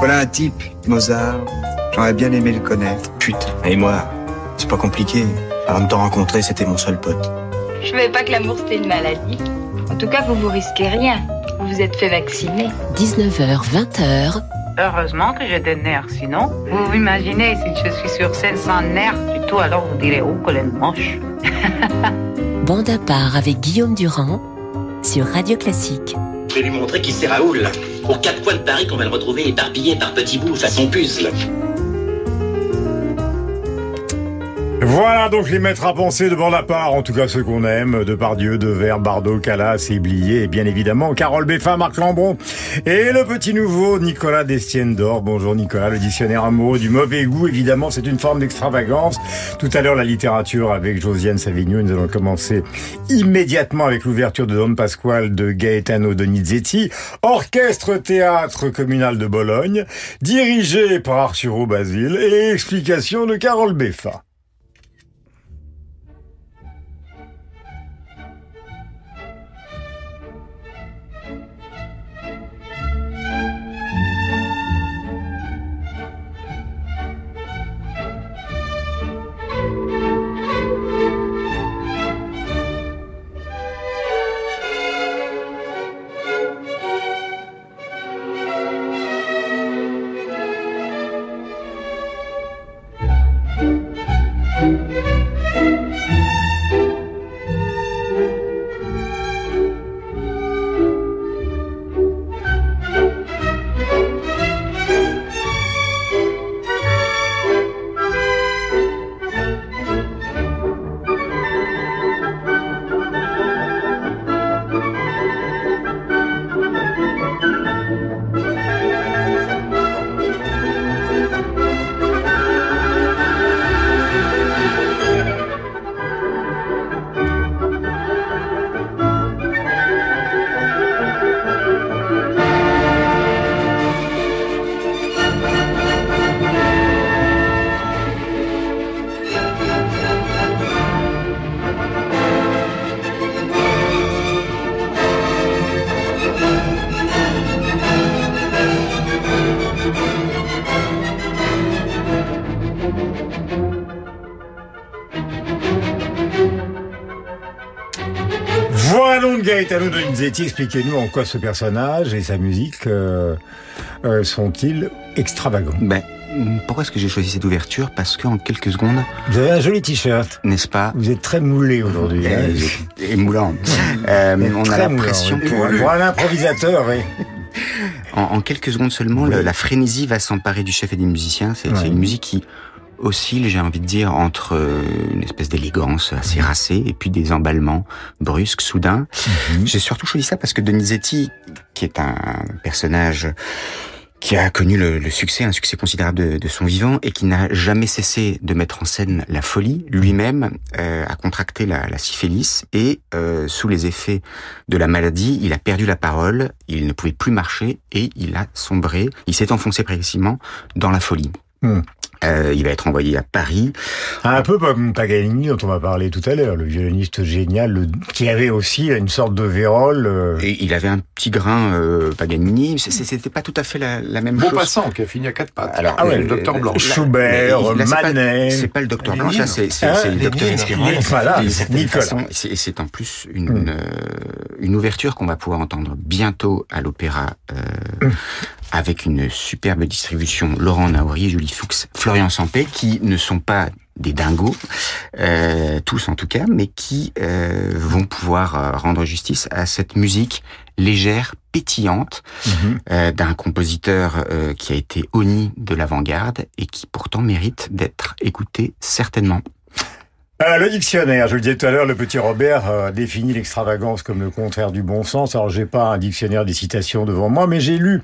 Voilà un type, Mozart. J'aurais bien aimé le connaître. Putain, et moi, c'est pas compliqué. Avant de te rencontrer, c'était mon seul pote. Je savais pas que l'amour c'était une maladie. En tout cas, vous vous risquez rien. Vous vous êtes fait vacciner. 19h, 20h. Heureusement que j'ai des nerfs, sinon, vous imaginez si je suis sur scène sans nerfs du tout, alors vous direz, oh, est moche. Bande à part avec Guillaume Durand sur Radio Classique. Je vais lui montrer qui c'est Raoul. Aux quatre coins de Paris qu'on va le retrouver éparpillé par petits bouts façon puzzle. Voilà donc les maîtres à penser de bande à part, en tout cas ceux qu'on aime, de Pardieu, de Ver, Bardot, Calas et Blier, et bien évidemment Carole Beffa, Marc Lambron, et le petit nouveau Nicolas Destienne d'Or. Bonjour Nicolas, le dictionnaire amoureux du mauvais goût, évidemment c'est une forme d'extravagance. Tout à l'heure la littérature avec Josiane Savigno, nous allons commencer immédiatement avec l'ouverture de Don Pasquale de Gaetano Donizetti, orchestre théâtre communal de Bologne, dirigé par Arturo Basile, et explication de Carole Beffa. Donizetti, expliquez-nous en quoi ce personnage et sa musique euh, euh, sont-ils extravagants? Ben, pourquoi est-ce que j'ai choisi cette ouverture? Parce qu'en quelques secondes, Vous avez un joli t-shirt. n'est-ce pas? Vous êtes très moulé aujourd'hui. hein. et, et moulant. Euh, on a l'impression que oui. Pour un improvisateur, oui. en, en quelques secondes seulement, le- la frénésie va s'emparer du chef et des musiciens. C'est c'est Ouais. une musique qui oscille, j'ai envie de dire, entre euh, une espèce d'élégance assez racée et puis des emballements brusques, soudains. Mhm. J'ai surtout choisi ça parce que Donizetti, qui est un personnage qui a connu le, le succès, un succès considérable de, de son vivant, et qui n'a jamais cessé de mettre en scène la folie, lui-même euh, a contracté la, la syphilis, et euh, sous les effets de la maladie, il a perdu la parole, il ne pouvait plus marcher, et il a sombré, il s'est enfoncé progressivement dans la folie. Hmm. Euh, il va être envoyé à Paris. Un peu comme Paganini dont on va parler tout à l'heure, le violoniste génial, le- qui avait aussi une sorte de vérole. euh, Et il avait un petit grain euh, Paganini. C'était pas tout à fait la, la même chose. Maupassant, qui a fini à quatre pattes. Alors, Ah ouais, le docteur Blanc. Schubert, là, Manet. C'est pas le docteur Blanche, là, c'est c'est- Hein, c'est le docteur. Lénine, voilà, c'est- en plus une, Hmm. euh, une ouverture qu'on va pouvoir entendre bientôt à l'opéra euh, Hmm. Avec une superbe distribution. Laurent Naouri, Julie Fuchs, Florian Sampé, qui ne sont pas des dingos, euh, tous en tout cas, mais qui euh, vont pouvoir euh, rendre justice à cette musique légère, pétillante, Mhm. euh, d'un compositeur euh, qui a été honni de l'avant-garde et qui pourtant mérite d'être écouté certainement. Le dictionnaire, je le disais tout à l'heure, le petit Robert euh, définit l'extravagance comme le contraire du bon sens. Alors j'ai pas un dictionnaire des citations devant moi, mais j'ai lu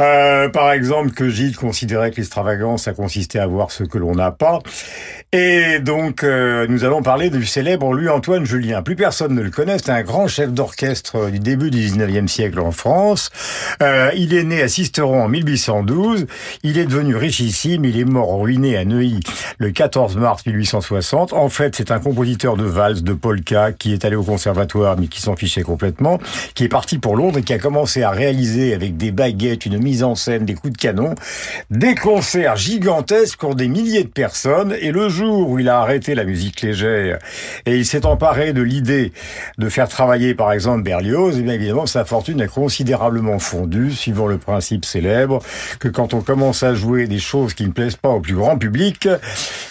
euh, par exemple que Gilles considérait que l'extravagance, ça consistait à voir ce que l'on n'a pas. Et donc euh, nous allons parler du célèbre Louis-Antoine Julien. Plus personne ne le connaît, c'est un grand chef d'orchestre du début du 19e siècle en France. Euh, il est né à Sisteron en 1812, il est devenu richissime, il est mort ruiné à Neuilly le 14 mars 1860. En fait, c'est un compositeur de valse, de polka, qui est allé au conservatoire, mais qui s'en fichait complètement, qui est parti pour Londres et qui a commencé à réaliser avec des baguettes une mise en scène, des coups de canon, des concerts gigantesques pour des milliers de personnes. Et le jour où il a arrêté la musique légère et il s'est emparé de l'idée de faire travailler par exemple Berlioz, et bien évidemment sa fortune a considérablement fondu, suivant le principe célèbre que quand on commence à jouer des choses qui ne plaisent pas au plus grand public,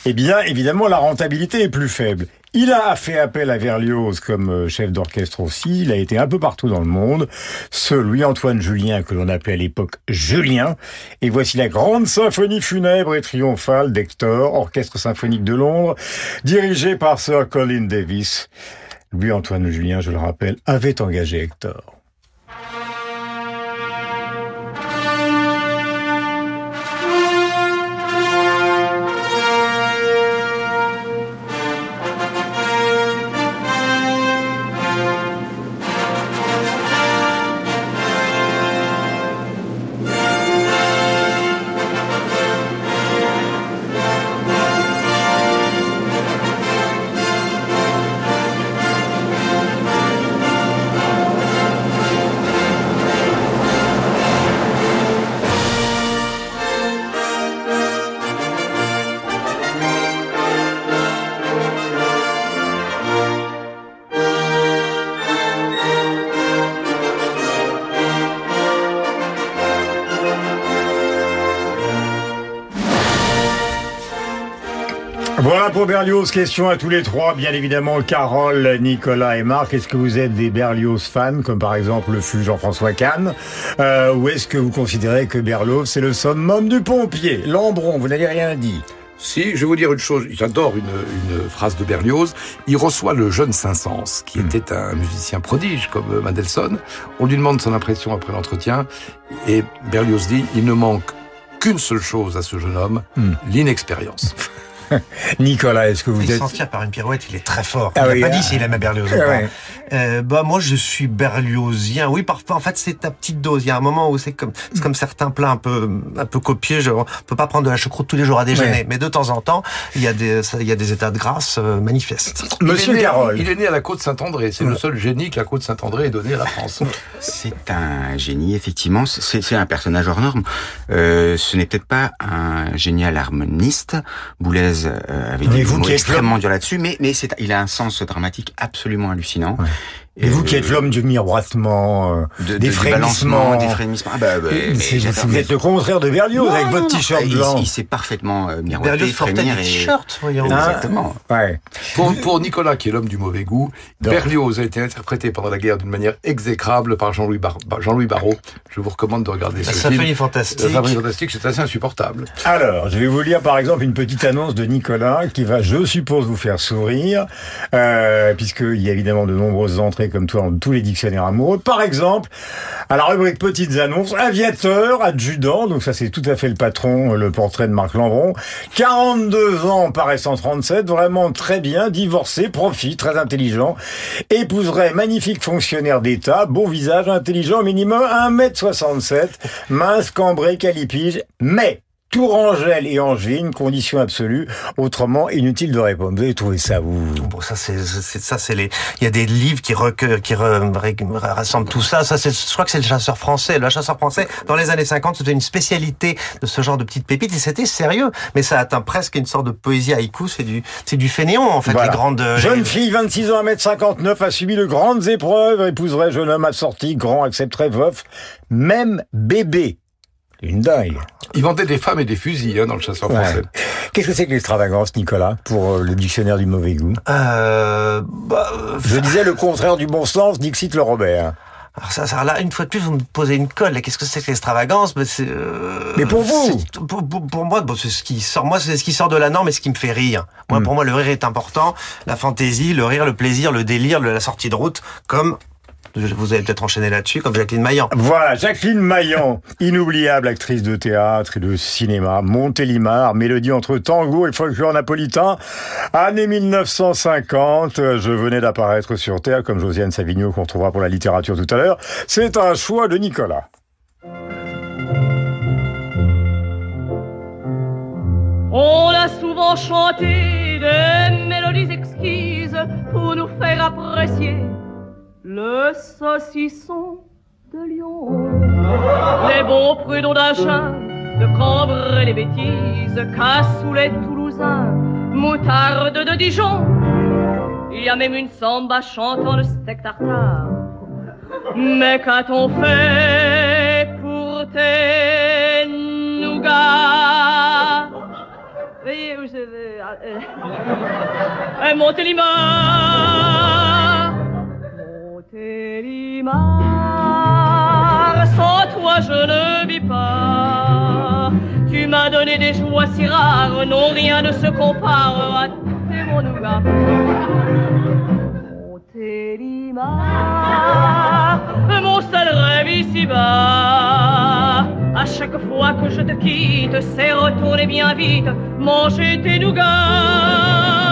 eh bien évidemment la rentabilité est plus faible. Il a fait appel à Berlioz comme euh, chef d'orchestre aussi. Il a été un peu partout dans le monde. Ce Louis-Antoine Julien que l'on appelait à l'époque Julien. Et voici la grande symphonie funèbre et triomphale d'Hector, orchestre symphonique de Londres, dirigé par Sir Colin Davis. Louis-Antoine Julien, je le rappelle, avait engagé Hector. Berlioz. Question à tous les trois, bien évidemment. Carole, Nicolas et Marc. Est-ce que vous êtes des Berlioz fans, comme par exemple le fut Jean-François Kahn euh, Ou est-ce que vous considérez que Berlioz, c'est le summum du pompier? Lambron, vous n'avez rien dit. Si, je vais vous dire une chose, j'adore une, une phrase de Berlioz. Il reçoit le jeune Saint-Saëns, qui était un musicien prodige comme Mendelssohn. On lui demande son impression après l'entretien, et Berlioz dit, il ne manque qu'une seule chose à ce jeune homme, l'inexpérience. Nicolas, est-ce que vous il êtes... s'en tire par une pirouette, il est très fort. Ah il oui, n'a pas ah. dit s'il aimait Berlioz ou Ah pas. ouais. Euh, bah moi je suis berliozien. Oui, parfois en fait c'est ta petite dose. Il y a un moment où c'est comme c'est comme certains plats un peu un peu copiés. Je, on peut pas prendre de la choucroute tous les jours à déjeuner, Ouais. mais de temps en temps il y a des ça- il y a des états de grâce euh, manifestes. Monsieur il Carole. Il est né à la côte Saint-André. C'est le seul génie que la côte Saint-André ait donné à la France. C'est un génie, effectivement. C'est c'est un personnage hors norme. Euh, ce n'est peut-être pas un génial harmoniste. Boulez euh, avait Mais des vous qui êtes extrêmement durs là-dessus, mais, mais c'est, il a un sens dramatique absolument hallucinant. Et vous qui êtes l'homme du miroitement, de, de- des frémissements. des frémissements. Ah bah, bah, vous êtes le contraire de Berlioz Non, avec non, votre t-shirt Il- blanc. Il, sait parfaitement euh, miroiter, Berlioz frémir et... t-shirts, voyons. Ah. Exactement. Ouais. Pour, pour Nicolas, qui est l'homme du mauvais goût, Donc. Berlioz a été interprété pendant la guerre d'une manière exécrable par Jean-Louis Bar- Jean-Louis Barrault. Je vous recommande de regarder ce symphonie film. fantastique. La symphonie fantastique, c'est assez insupportable. Alors, je vais vous lire par exemple une petite annonce de Nicolas qui va, je suppose, vous faire sourire, euh, puisqu'il y a évidemment de nombreuses entrées comme toi dans tous les dictionnaires amoureux. Par exemple, à la rubrique petites annonces, aviateur, adjudant, donc ça c'est tout à fait le patron, le portrait de Marc Lambron. 42 ans, paraissant 37, vraiment très bien, divorcé, profit, très intelligent, épouserait magnifique fonctionnaire d'État, beau visage, intelligent, minimum 1m67, mince, cambré, calipige, mais Tourangelle et Angine, condition absolue, autrement inutile de répondre. Vous avez trouvé ça, vous Bon, ça c'est ça c'est les. Il y a des livres qui recueillent, qui re- rassemblent tout ça. Ça c'est, je crois que c'est le chasseur français. Le chasseur français dans les années 50, c'était une spécialité de ce genre de petites pépites et c'était sérieux. Mais ça atteint presque une sorte de poésie haïku. C'est du, c'est du fainéant en fait. Voilà. Les grandes. Jeune les- fille, 26 ans, 1m59, a subi de grandes épreuves, épouserait jeune homme assorti, grand, accepterait veuf, même bébé. Une dingue. Il vendait des femmes et des fusils hein, dans le chasseur Ouais. français. Qu'est-ce que c'est que l'extravagance, Nicolas, pour euh, le dictionnaire du mauvais goût? Euh, bah, euh, Je disais le contraire du bon sens, Dixit le Robert. alors ça, ça, là, une fois de plus, vous me posez une colle. Qu'est-ce que c'est que l'extravagance? Mais c'est. euh, Mais pour vous pour, pour- pour moi, bon, c'est ce qui sort. Moi, c'est ce qui sort de la norme et ce qui me fait rire. Moi, pour moi, le rire est important. La fantaisie, le rire, le plaisir, le délire, la sortie de route, comme vous avez peut-être enchaîné là-dessus, comme Jacqueline Maillan. Voilà, Jacqueline Maillan, inoubliable actrice de théâtre et de cinéma, Montélimar, mélodie entre tango et folklore napolitain. Année 1950, euh, je venais d'apparaître sur Terre, comme Josiane Savigno qu'on retrouvera pour la littérature tout à l'heure. C'est un choix de Nicolas. On a souvent chanté des mélodies exquises pour nous faire apprécier le saucisson de Lyon. Les beaux prud'hommes d'achat, de Cambrai les bêtises, cassoulet toulousain, moutarde de Dijon. Il y a même une samba chantant le steak tartare. Mais qu'a-t-on fait pour tes nougats Veuillez, vous savez, euh, euh, Montélimar Montélimar Sans toi je ne vis pas. Tu m'as donné des joies si rares Non, rien ne se compare à tes mon nougat Montélimar Mon seul rêve ici-bas. À chaque fois que je te quitte C'est retourner bien vite Manger tes nougats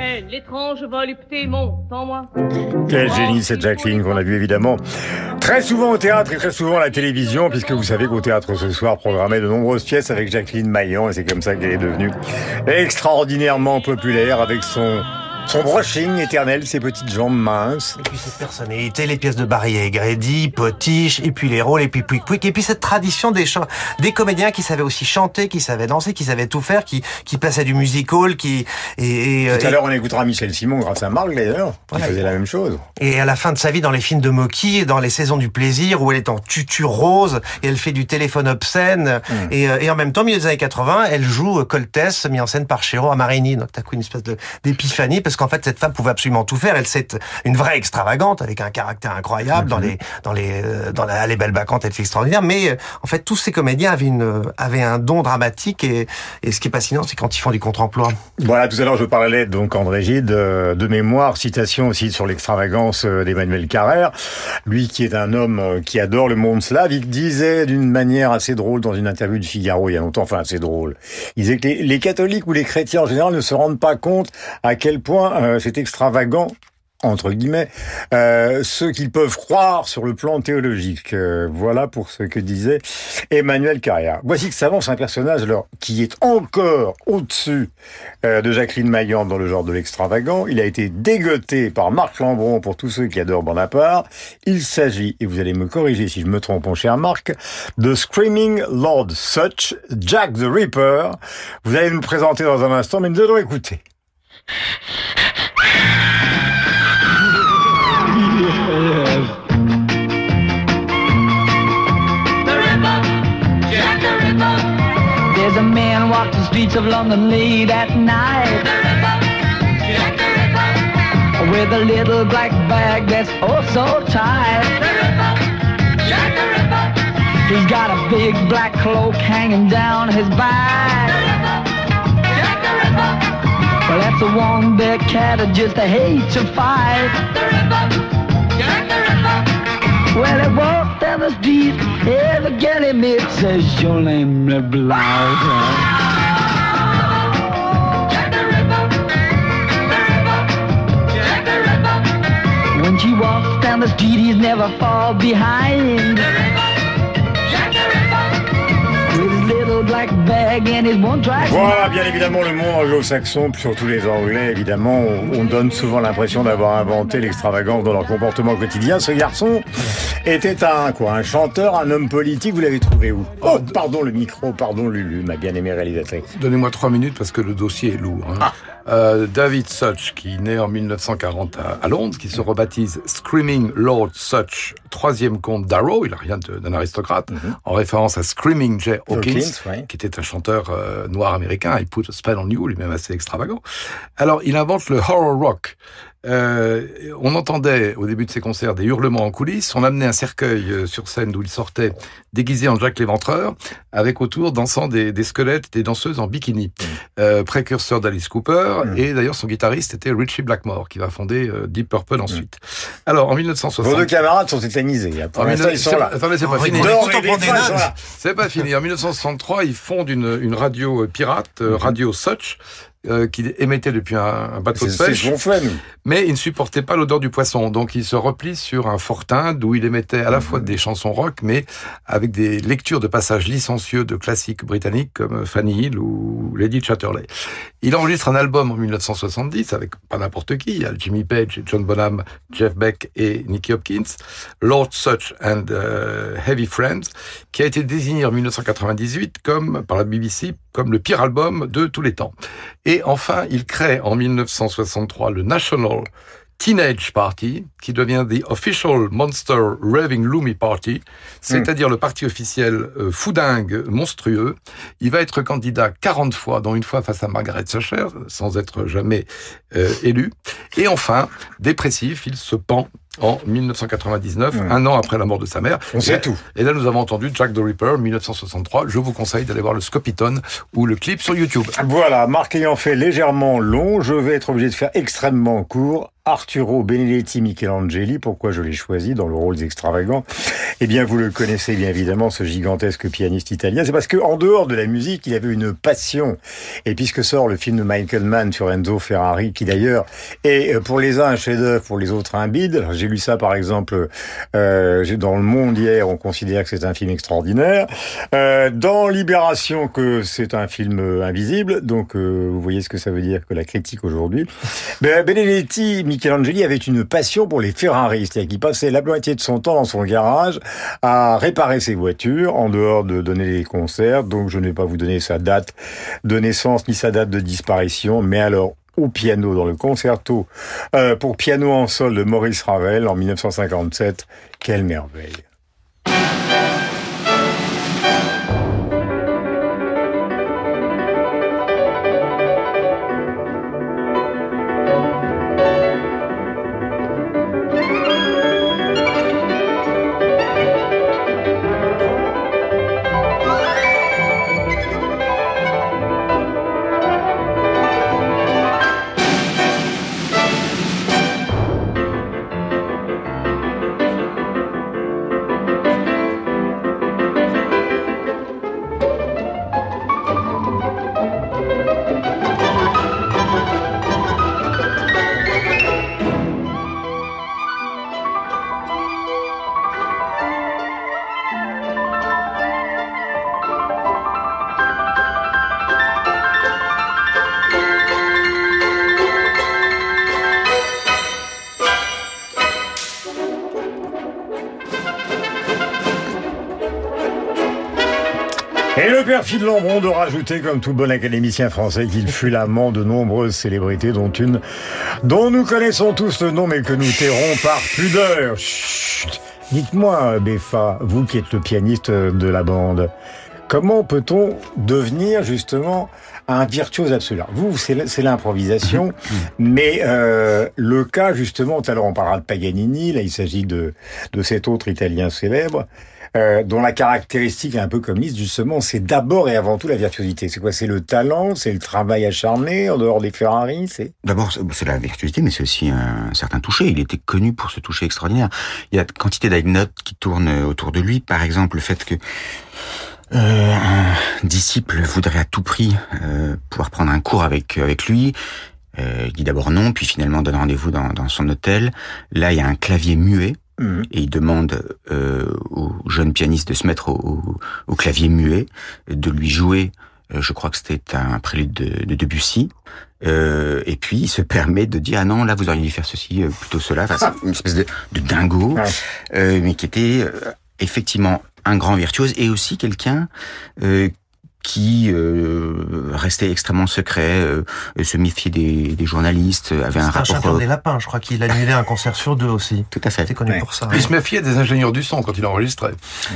Quelle étrange volupté monte en moi Quel génie cette Jacqueline qu'on a vu évidemment. Très souvent au théâtre et très souvent à la télévision puisque vous savez qu'au théâtre ce soir programmait de nombreuses pièces avec Jacqueline Maillan et c'est comme ça qu'elle est devenue extraordinairement populaire avec son son brushing éternel, ses petites jambes minces. Et puis cette personnalité, les pièces de Barry et Grady, Potiche, et puis les rôles, et puis Pouic Pouic, et puis cette tradition des des comédiens qui savaient aussi chanter, qui savaient danser, qui savaient tout faire, qui, qui passaient du music hall, qui, et, et Tout à l'heure, on écoutera Michel Simon grâce à Marc d'ailleurs, qui Voilà. faisait la même chose. Et à la fin de sa vie, dans les films de Moki, dans les saisons du plaisir, où elle est en tutu rose, et elle fait du téléphone obscène, et, euh, et en même temps, au milieu des années 80, elle joue euh, Coltès, mis en scène par Chéreau à Marigny. Donc t'as une espèce d'épiphanie, parce qu'en fait, cette femme pouvait absolument tout faire. Elle, c'est une vraie extravagante, avec un caractère incroyable, dans les, dans les, euh, dans la, les belles bacchantes, elle était extraordinaire. Mais, euh, en fait, tous ces comédiens avaient une, avaient un don dramatique, et, et ce qui est fascinant, c'est quand ils font du contre-emploi. Voilà, tout à l'heure, je parlais donc André Gide euh, de mémoire, citation aussi sur l'extravagance euh, d'Emmanuel Carrère. Lui qui est un homme euh, qui adore le monde slave, il disait d'une manière assez drôle dans une interview de Figaro il y a longtemps, enfin assez drôle. Il disait que les, les catholiques ou les chrétiens en général ne se rendent pas compte à quel point euh, c'est extravagant entre guillemets, euh, ce qu'ils peuvent croire sur le plan théologique. Euh, voilà pour ce que disait Emmanuel Carrière. Voici que s'avance un personnage qui est encore au-dessus de Jacqueline Maillan dans le genre de l'extravagant. Il a été dégoté par Marc Lambron pour tous ceux qui adorent Bonaparte. Il s'agit, et vous allez me corriger si je me trompe, mon cher Marc, de Screaming Lord Such, Jack the Ripper. Vous allez nous présenter dans un instant, mais nous allons écouter. There's a man walks the streets of London late at night. the With a little black bag that's oh so tight. He's got a big black cloak hanging down his back. Well, that's a one big cat that just hates to fight. Well, he walked down the street, every girl he met says your name is Blouse. When she walks down the street, he's never fall behind. Voilà, bien évidemment, le monde anglo-saxon, puis surtout les Anglais, évidemment, on, on donne souvent l'impression d'avoir inventé l'extravagance dans leur comportement quotidien. Ce garçon était un, quoi, un chanteur, un homme politique, vous l'avez trouvé où? Oh, pardon le micro, pardon Lulu, ma bien-aimée réalisatrice. Donnez-moi trois minutes parce que le dossier est lourd. hein. Ah. Euh, David Such, qui naît en 1940 à, à Londres, qui se rebaptise Screaming Lord Such, troisième comte d'Arrow, il a rien d'un aristocrate, en référence à Screaming Jay Hawkins, Mhm. Qui était un chanteur euh, noir américain, il put a spell on you, lui-même assez extravagant. Alors, il invente le horror rock. Euh, on entendait au début de ses concerts des hurlements en coulisses. On amenait un cercueil euh, sur scène d'où il sortait déguisé en Jack l'Éventreur, avec autour dansant des, des squelettes, des danseuses en bikini. Euh, précurseur d'Alice Cooper, et d'ailleurs son guitariste était Richie Blackmore, qui va fonder euh, Deep Purple ensuite. Alors en 1960. Vos deux camarades sont tétanisés. Pour En l'instant, 19- ils sont là. Attendez, c'est pas fini. C'est pas fini. En 1963, ils fondent une, une radio pirate, euh, Radio Such, euh, qui émettait depuis un, un bateau de pêche. Mais il ne supportait pas l'odeur du poisson. Donc il se replie sur un fortin d'où il émettait à la fois des chansons rock, mais avec des lectures de passages licencieux de classiques britanniques comme Fanny Hill ou Lady Chatterley. Il enregistre un album en 1970 avec pas n'importe qui, il y a Jimmy Page, John Bonham, Jeff Beck et Nicky Hopkins, Lord Such and euh, Heavy Friends, qui a été désigné en 1998 comme par la BBC comme le pire album de tous les temps. Et enfin, il crée en 1963 le National Teenage Party, qui devient the official Monster Raving Loomy Party, c'est-à-dire le parti officiel euh, foudingue monstrueux. Il va être candidat 40 fois, dont une fois face à Margaret Thatcher, sans être jamais euh, élu. Et enfin, dépressif, il se pend en 1999, un an après la mort de sa mère. On et sait tout. Et là, nous avons entendu Jack the Ripper, 1963. Je vous conseille d'aller voir le Scopitone ou le clip sur YouTube. Voilà, Marc ayant fait légèrement long, je vais être obligé de faire extrêmement court. Arturo Benedetti Michelangeli, pourquoi je l'ai choisi dans le rôle d'extravagant Eh bien, vous le connaissez bien évidemment, ce gigantesque pianiste italien. C'est parce que en dehors de la musique, il avait une passion. Et puisque sort le film de Michael Mann sur Enzo Ferrari, qui d'ailleurs est euh, pour les uns un chef-d'œuvre, pour les autres un bide. J'ai lu ça par exemple euh, dans Le Monde hier, on considère que c'est un film extraordinaire. Euh, dans Libération, que c'est un film invisible. Donc, vous voyez ce que ça veut dire que la critique aujourd'hui. Ben, Benedetti Michelangeli avait une passion pour les Ferrari, c'est-à-dire qu'il passait la moitié de son temps dans son garage à réparer ses voitures, en dehors de donner des concerts. Donc, je ne vais pas vous donner sa date de naissance ni sa date de disparition, mais alors au piano dans le concerto euh, pour piano en sol de Maurice Ravel en 1957. Quelle merveille. Perfide Lambron de rajouter, comme tout bon académicien français, qu'il fut l'amant de nombreuses célébrités, dont une dont nous connaissons tous le nom, mais que nous tairons par pudeur. Chut. Dites-moi, Beffa, vous qui êtes le pianiste de la bande, comment peut-on devenir justement un virtuose absolu? Vous, c'est l'improvisation, mais euh, le cas justement, tout à l'heure on parlera de Paganini, là il s'agit de, de cet autre Italien célèbre, euh, dont la caractéristique est un peu comme Liszt, justement, c'est d'abord et avant tout la virtuosité. C'est quoi? C'est le talent, c'est le travail acharné en dehors des Ferrari, c'est? D'abord, c'est- c'est la virtuosité, mais c'est aussi un certain toucher. Il était connu pour ce toucher extraordinaire. Il y a quantité d'anecdotes qui tournent autour de lui. Par exemple, le fait que euh, un disciple voudrait à tout prix euh, pouvoir prendre un cours avec avec lui. Euh, il dit d'abord non, puis finalement donne rendez-vous dans, dans son hôtel. Là, il y a un clavier muet. Et il demande euh, au jeune pianiste de se mettre au, au- au clavier muet, de lui jouer, euh, je crois que c'était un prélude de, de Debussy, euh, et puis il se permet de dire ah non là vous auriez dû faire ceci euh, plutôt cela. Enfin, c'est une espèce de, de dingo, euh, mais qui était euh, effectivement un grand virtuose et aussi quelqu'un euh, qui euh, restait extrêmement secret, euh, se méfiait des, des journalistes, avait un C'est un rapport champion des lapins, je crois qu'il annulait un concert sur deux aussi. Tout à fait. C'est connu pour ça. Il se méfiait des ingénieurs du son quand il enregistrait.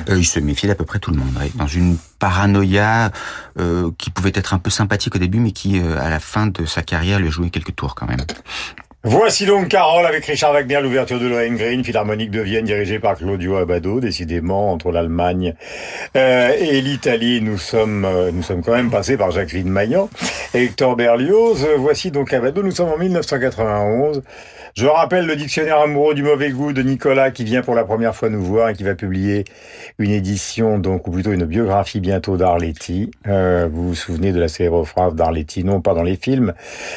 Euh, il se méfiait d'à peu près tout le monde, ouais. dans une paranoïa euh, qui pouvait être un peu sympathique au début, mais qui, euh, à la fin de sa carrière, lui jouait quelques tours quand même. Voici donc Carole avec Richard Wagner, l'ouverture de Lohengrin, philharmonique de Vienne dirigée par Claudio Abbado. Décidément, entre l'Allemagne euh, et l'Italie, nous sommes euh, nous sommes quand même passés par Jacqueline Maillan et Hector Berlioz. Voici donc Abbado. Nous sommes en 1991. Je rappelle le dictionnaire amoureux du mauvais goût de Nicolas qui vient pour la première fois nous voir et qui va publier une édition, donc ou plutôt une biographie bientôt d'Arletty. Euh, vous vous souvenez de la célèbre phrase d'Arletty, non pas dans les films,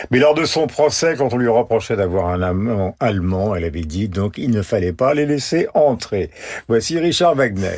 mais lors de son procès, quand on lui reprochait d'avoir un amant allemand, elle avait dit donc il ne fallait pas les laisser entrer. Voici Richard Wagner.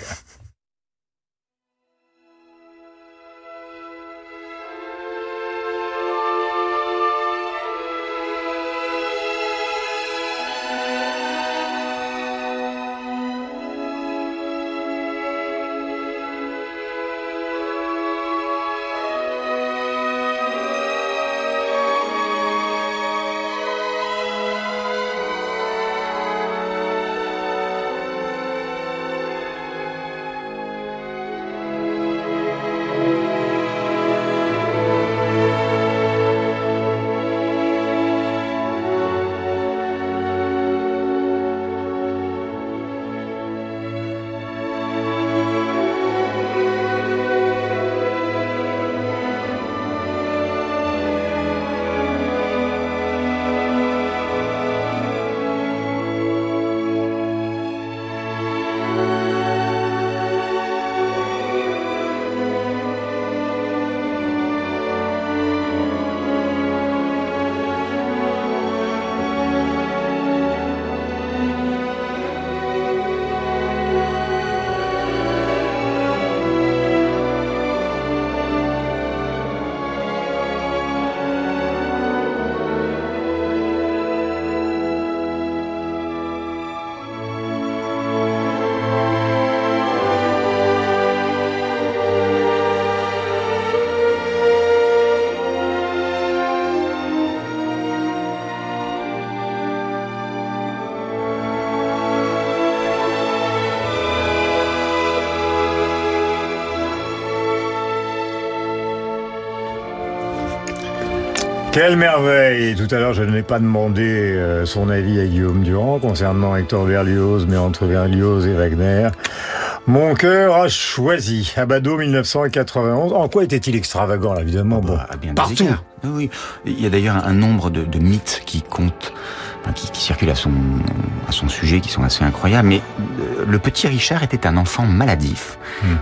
Quelle merveille Tout à l'heure, je n'ai pas demandé euh, son avis à Guillaume Durand concernant Hector Berlioz, mais entre Berlioz et Wagner. Mon cœur a choisi. Abado 1991. En quoi était-il extravagant, là, évidemment bon, bien des Partout. Oui, oui. Il y a d'ailleurs un nombre de, de mythes qui comptent, qui, qui circulent à son, à son sujet, qui sont assez incroyables. Mais euh, le petit Richard était un enfant maladif.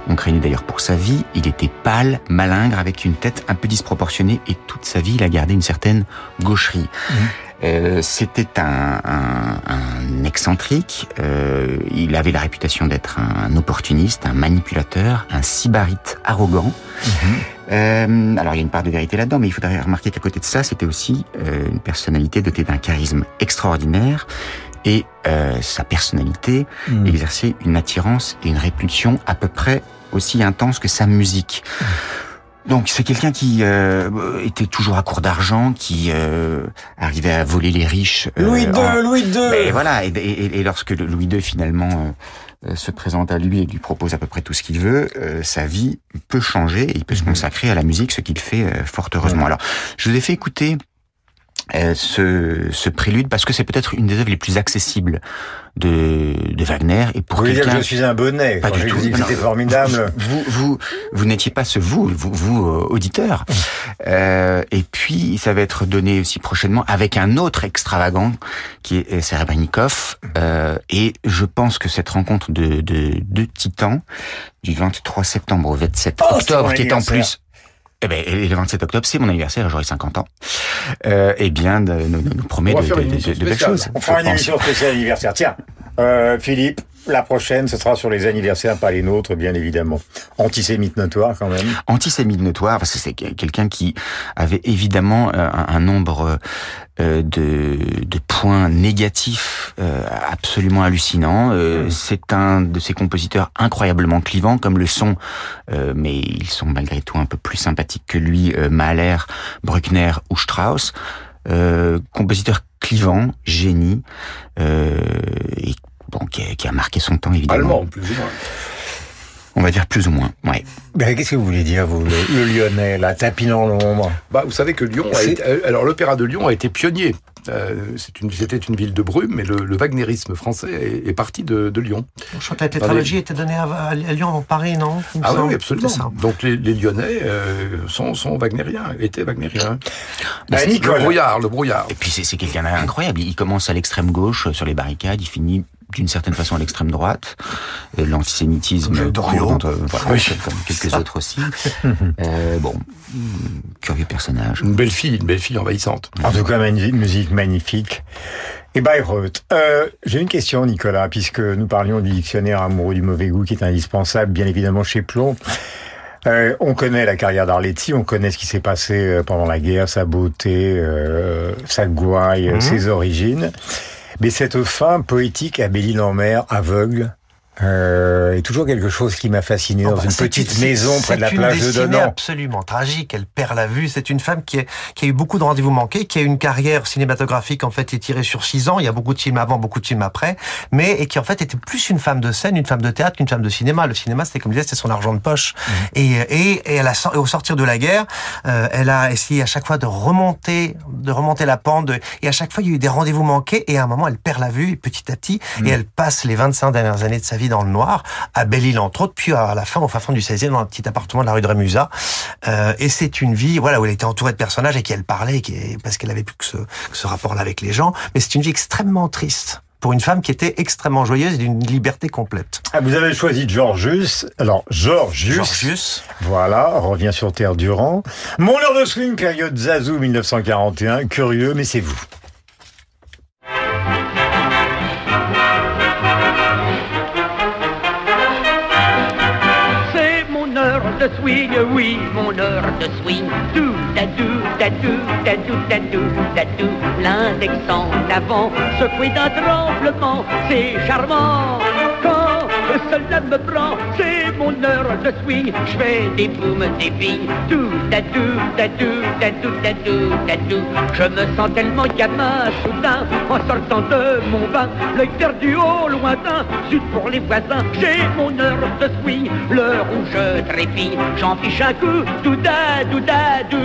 On craignait d'ailleurs pour sa vie. Il était pâle, malingre, avec une tête un peu disproportionnée, et toute sa vie, il a gardé une certaine gaucherie. Euh, C'était un, un, un excentrique. Euh, il avait la réputation d'être un, opportuniste, un manipulateur, un sybarite arrogant. Euh, alors il y a une part de vérité là-dedans, mais il faudrait remarquer qu'à côté de ça, c'était aussi euh, une personnalité dotée d'un charisme extraordinaire et euh, sa personnalité exerçait une attirance et une répulsion à peu près aussi intense que sa musique. Donc c'est quelqu'un qui euh, était toujours à court d'argent, qui euh, arrivait à voler les riches. euh, Louis II, en- Louis II. Mais voilà, et, et- et lorsque Louis II finalement euh, se présente à lui et lui propose à peu près tout ce qu'il veut, euh, sa vie peut changer et il peut se consacrer à la musique, ce qu'il fait euh, fort heureusement. Alors, je vous ai fait écouter euh, ce, ce prélude parce que c'est peut-être une des œuvres les plus accessibles de, de Wagner et pour Vous voulez dire que quelqu'un je suis un bonnet pas quand du je tout. vous dis que Non, c'était formidable. Vous, vous, vous n'étiez pas ce vous, vous, vous euh, auditeur. Euh, et puis, ça va être donné aussi prochainement avec un autre extravagant qui est Serebrennikov. Euh, et je pense que cette rencontre de, de, de titans du 23 septembre au 27 Oh, c'est octobre, qui est en plus eh ben, et le 27 octobre, c'est mon anniversaire, j'aurai 50 ans. Euh, eh bien, nous, nous, nous promet de, de- belles choses. On fera une émission spéciale anniversaire. Tiens, euh, Philippe, la prochaine, ce sera sur les anniversaires, pas les nôtres, bien évidemment. Antisémite notoire, quand même. antisémite notoire, parce que c'est quelqu'un qui avait évidemment euh, un, un nombre euh, de, de points négatifs euh, absolument hallucinants. Euh, C'est un de ces compositeurs incroyablement clivants, comme le sont, mais ils sont malgré tout un peu plus sympathiques que lui, Mahler, Bruckner ou Strauss. Euh, compositeur clivant, génie, euh, et bon, qui a, qui a marqué son temps évidemment. Allemand, plus ou moins. On va dire plus ou moins, ouais. Ben, Qu'est-ce que vous voulez dire, vous, le, le Lyonnais, la tapis dans l'ombre? Bah, vous savez que Lyon a été, euh, alors l'opéra de Lyon a été pionnier. Euh, c'est une- C'était une, ville de brume, mais le, le wagnérisme français est, est parti de, de Lyon. Je crois que la tétralogie était donnée à, à Lyon avant Paris, non? Ah oui, absolument. Donc les, les Lyonnais euh, sont, sont wagnériens, étaient wagnériens. Bah, c'est- le brouillard, le brouillard. Et puis c'est c'est quelqu'un d'incroyable. Il commence à l'extrême gauche euh, sur les barricades, il finit d'une certaine façon à l'extrême droite. Euh, L'antisémitisme dans- euh, voilà, Oui. comme quelques autres aussi. Euh, bon, curieux personnage. Une belle fille, une belle fille envahissante. En tout cas, mani- musique magnifique. Et Bayreuth. Euh, J'ai une question, Nicolas, puisque nous parlions du dictionnaire amoureux du mauvais goût qui est indispensable, bien évidemment, chez Plomb. Euh, on connaît la carrière d'Arletty, on connaît ce qui s'est passé pendant la guerre, sa beauté, euh, sa gouaille, Mhm. ses origines. Mais cette femme poétique à Belle-Île-en-Mer, aveugle, euh, est toujours quelque chose qui m'a fasciné Oh, dans bah, une petite maison près de la plage de Denan. absolument tragique. Elle perd la vue. C'est une femme qui, est, qui a eu beaucoup de rendez-vous manqués, qui a eu une carrière cinématographique en fait étirée sur six ans. Il y a beaucoup de films avant, beaucoup de films après, mais et qui en fait était plus une femme de scène, une femme de théâtre qu'une femme de cinéma. Le cinéma, c'était comme je disais, c'était son argent de poche. Et, et, et elle a, et au sortir de la guerre, euh, elle a essayé à chaque fois de remonter, de remonter la pente. de- et à chaque fois, il y a eu des rendez-vous manqués. Et à un moment, elle perd la vue petit à petit, et elle passe les 25 dernières années de sa vie dans le noir, à Belle-Île entre autres, puis à la fin, au fin fond du 16e, dans un petit appartement de la rue de Rémusat. Euh, et c'est une vie, voilà, où elle était entourée de personnages et qui elle parlait, et qui, parce qu'elle avait plus que ce, que ce rapport-là avec les gens. Mais c'est une vie extrêmement triste pour une femme qui était extrêmement joyeuse et d'une liberté complète. Ah, vous avez choisi Georgius. Alors, Georgius. Georgius. Voilà, revient sur Terre Durand. Mon heure de swing, période Zazou 1941. Curieux, mais c'est vous. De swing. Dou, dadou, dadou, dadou, dadou, dadou. L'index en avant, secoué d'un tremblement, c'est charmant. Quand cela me prend, c'est mon heure de swing. Je fais des booms, des billes. Dou, dadou, dadou, dadou, dadou, dadou. Je me sens tellement gamin, soudain, en sortant de mon bain. L'œil perdu au lointain, zut pour les voisins. J'ai mon heure de swing, l'heure où je trépigne. J'en fiche un coup, douda, douda, dou.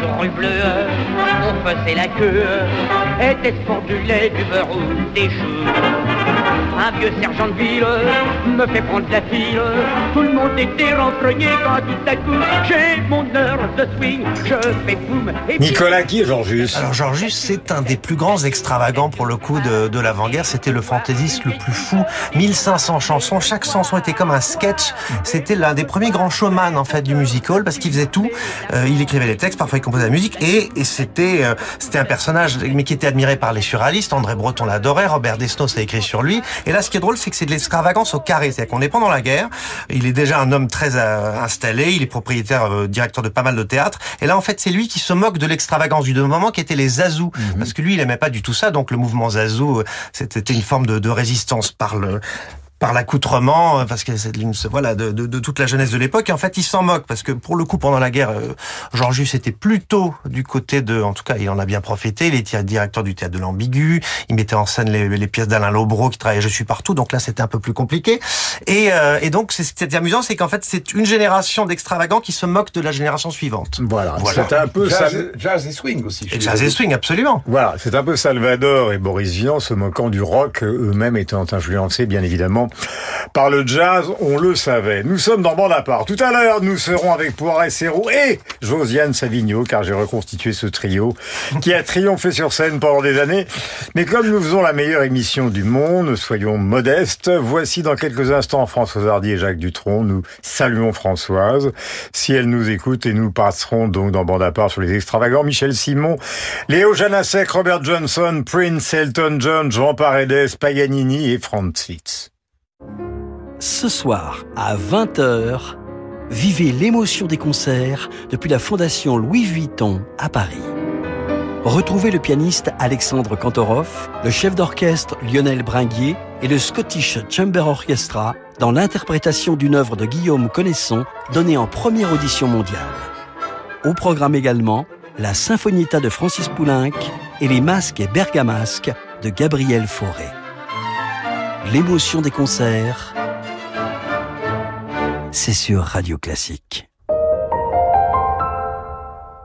jour bleu, on faisait la queue. Était-ce pour du lait, du beurre ou des choux? Un vieux sergent de ville me fait prendre la file. Tout le monde était renfrogné quand tout à coup j'ai mon heure de swing. Je fais boum Nicolas qui est Georgius Alors Georgius, c'est un des plus grands extravagants pour le coup de, de l'avant-guerre. C'était le fantaisiste le plus fou. 1500 chansons, chaque chanson était comme un sketch. C'était l'un des premiers grands showman en fait du music hall parce qu'il faisait tout. Euh, il écrivait les textes, parfois il composait la musique et, et c'était euh, c'était un personnage mais qui était admiré par les surréalistes. André Breton l'adorait, Robert Desnos a écrit sur lui. Et là, ce qui est drôle, c'est que c'est de l'extravagance au carré. C'est-à-dire qu'on est pendant la guerre. Il est déjà un homme très euh, installé. Il est propriétaire, euh, directeur de pas mal de théâtres. Et là, en fait, c'est lui qui se moque de l'extravagance du moment qui était les Zazous. Parce que lui, il aimait pas du tout ça. Donc, le mouvement Zazou, euh, c'était une forme de, de résistance par le, par l'accoutrement, euh, parce que c'est voilà de, de, de toute la jeunesse de l'époque. Et en fait, il s'en moque parce que pour le coup, pendant la guerre, euh, Georgius était plutôt du côté de, en tout cas, il en a bien profité. Il était directeur du théâtre de l'Ambigu. Il mettait en scène les, les pièces d'Alain Lobreau qui travaillait Je suis partout. Donc là, c'était un peu plus compliqué. Et, euh, et donc, c'est ce qui est amusant, c'est qu'en fait, c'est une génération d'extravagants qui se moque de la génération suivante. Voilà, c'est un peu jazz, Sal- jazz et swing aussi. Et jazz et swing, absolument. Voilà, c'est un peu Salvador et Boris Vian se moquant du rock, eux-mêmes étant influencés bien évidemment par le jazz, on le savait. Nous sommes dans Bande à part. Tout à l'heure, nous serons avec Poiret Serrault et Josiane Savigno, car j'ai reconstitué ce trio qui a triomphé sur scène pendant des années. Mais comme nous faisons la meilleure émission du monde, soyons modestes. Voici dans quelques instants Françoise Hardy et Jacques Dutronc. Nous saluons Françoise. Si elle nous écoute et nous passerons donc dans Bande à part sur les extravagants, Michel Simon, Léo Janasek, Robert Johnson, Prince, Elton John, Jean Paredes, Paganini et Franz Liszt. Ce soir, à 20h, vivez l'émotion des concerts depuis la Fondation Louis Vuitton à Paris. Retrouvez le pianiste Alexandre Kantorov, le chef d'orchestre Lionel Bringuier et le Scottish Chamber Orchestra dans l'interprétation d'une œuvre de Guillaume Connaisson donnée en première audition mondiale. Au programme également, la Symphonietta de Francis Poulenc et les Masques et Bergamasques de Gabriel Fauré. L'émotion des concerts, c'est sur Radio Classique.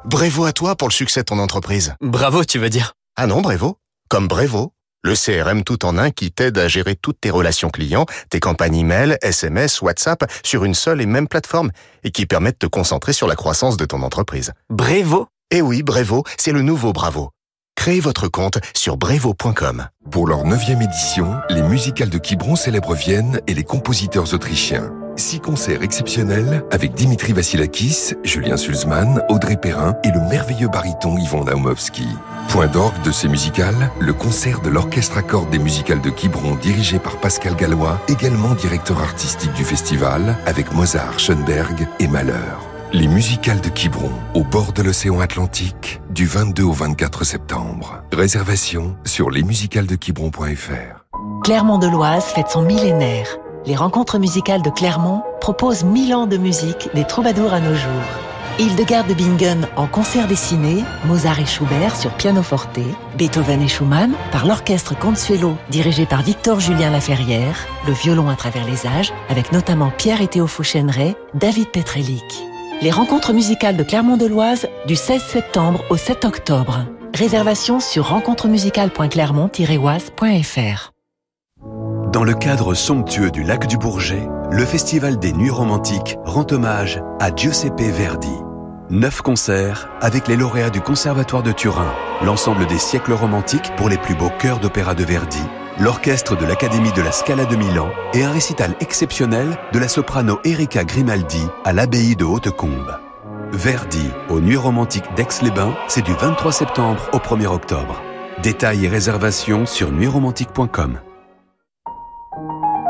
Bravo à toi pour le succès de ton entreprise. Bravo, tu veux dire? Ah non, Brevo. Comme Brevo, le CRM tout en un qui t'aide à gérer toutes tes relations clients, tes campagnes email, SMS, WhatsApp sur une seule et même plateforme et qui permet de te concentrer sur la croissance de ton entreprise. Brevo Eh oui, Brevo, c'est le nouveau Bravo. Créez votre compte sur brevo.com. Pour leur neuvième édition, les musicales de Quiberon célèbrent Vienne et les compositeurs autrichiens. Six concerts exceptionnels avec Dimitri Vassilakis, Julien Sulzmann, Audrey Perrin et le merveilleux baryton Yvon Naumovski. Point d'orgue de ces musicales, le concert de l'orchestre à cordes des musicales de Quiberon dirigé par Pascal Gallois, également directeur artistique du festival, avec Mozart, Schoenberg et Malheur. Les musicales de Quiberon, au bord de l'océan Atlantique, du 22 au 24 septembre. Réservation sur lesmusicalesdequiberon.fr. Clermont-de-Loise fête son millénaire. Les rencontres musicales de Clermont proposent mille ans de musique des troubadours à nos jours. Hildegarde de Bingen en concert dessiné, Mozart et Schubert sur piano forte, Beethoven et Schumann par l'orchestre Consuelo dirigé par Victor Julien Laferrière, le violon à travers les âges avec notamment Pierre et Théo Fouchéneret, David Petrelic. Les rencontres musicales de Clermont-de-Loise du 16 septembre au 7 octobre. Réservation sur rencontremusicales.clermont-oise.fr. Dans le cadre somptueux du lac du Bourget, le Festival des Nuits Romantiques rend hommage à Giuseppe Verdi. Neuf concerts avec les lauréats du Conservatoire de Turin, l'ensemble des siècles romantiques pour les plus beaux chœurs d'opéra de Verdi, l'orchestre de l'Académie de la Scala de Milan et un récital exceptionnel de la soprano Erika Grimaldi à l'abbaye de Hautecombe. Verdi aux Nuits Romantiques d'Aix-les-Bains, c'est du 23 septembre au 1er octobre. Détails et réservations sur nuitsromantiques.com.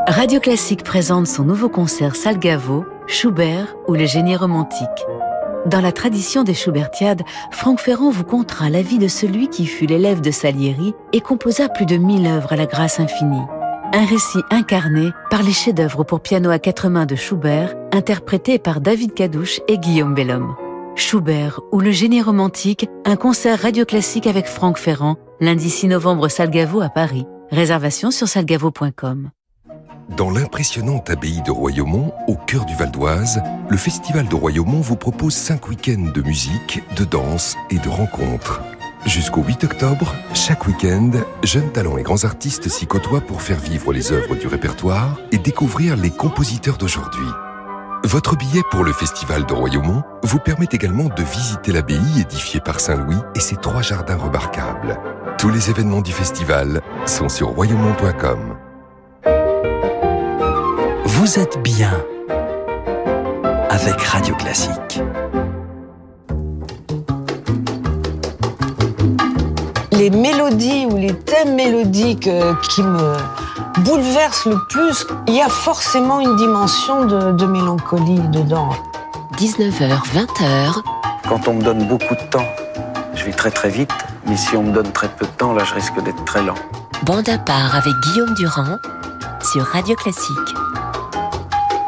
Radio Classique présente son nouveau concert Salgavo, Schubert ou le génie romantique. Dans la tradition des Schubertiades, Franck Ferrand vous contera la vie de celui qui fut l'élève de Salieri et composa plus de mille œuvres à la grâce infinie. Un récit incarné par les chefs-d'œuvre pour piano à quatre mains de Schubert, interprétés par David Cadouche et Guillaume Bellhomme. Schubert ou le génie romantique, un concert radio classique avec Franck Ferrand, lundi 6 novembre Salgavo à Paris. Réservation sur salgavo.com. Dans l'impressionnante abbaye de Royaumont, au cœur du Val d'Oise, le Festival de Royaumont vous propose cinq week-ends de musique, de danse et de rencontres. Jusqu'au 8 octobre, chaque week-end, jeunes talents et grands artistes s'y côtoient pour faire vivre les œuvres du répertoire et découvrir les compositeurs d'aujourd'hui. Votre billet pour le Festival de Royaumont vous permet également de visiter l'abbaye édifiée par Saint-Louis et ses trois jardins remarquables. Tous les événements du festival sont sur royaumont.com. Vous êtes bien avec Radio Classique. Les mélodies ou les thèmes mélodiques euh, qui me bouleversent le plus, il y a forcément une dimension de, de mélancolie dedans. 19h, 20h. Quand on me donne beaucoup de temps, je vais très très vite. Mais si on me donne très peu de temps, là, je risque d'être très lent. Bande à part avec Guillaume Durand sur Radio Classique.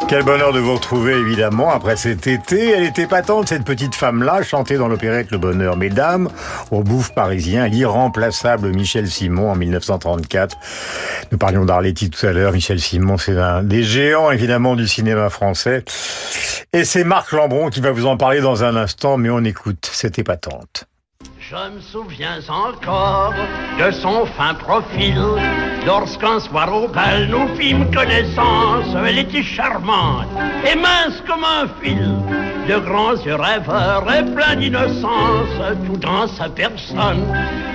Quel bonheur de vous retrouver, évidemment, après cet été. Elle était patente, cette petite femme-là, chantée dans l'opérette Le Bonheur, Mesdames, au bouffe parisien, l'irremplaçable Michel Simon en 1934. Nous parlions d'Arletty tout à l'heure. Michel Simon, c'est un des géants, évidemment, du cinéma français. Et c'est Marc Lambron qui va vous en parler dans un instant, mais on écoute, c'était patente. Je me souviens encore de son fin profil. Lorsqu'un soir au bal nous fîmes connaissance, elle était charmante et mince comme un fil. De grands yeux rêveurs et plein d'innocence, tout dans sa personne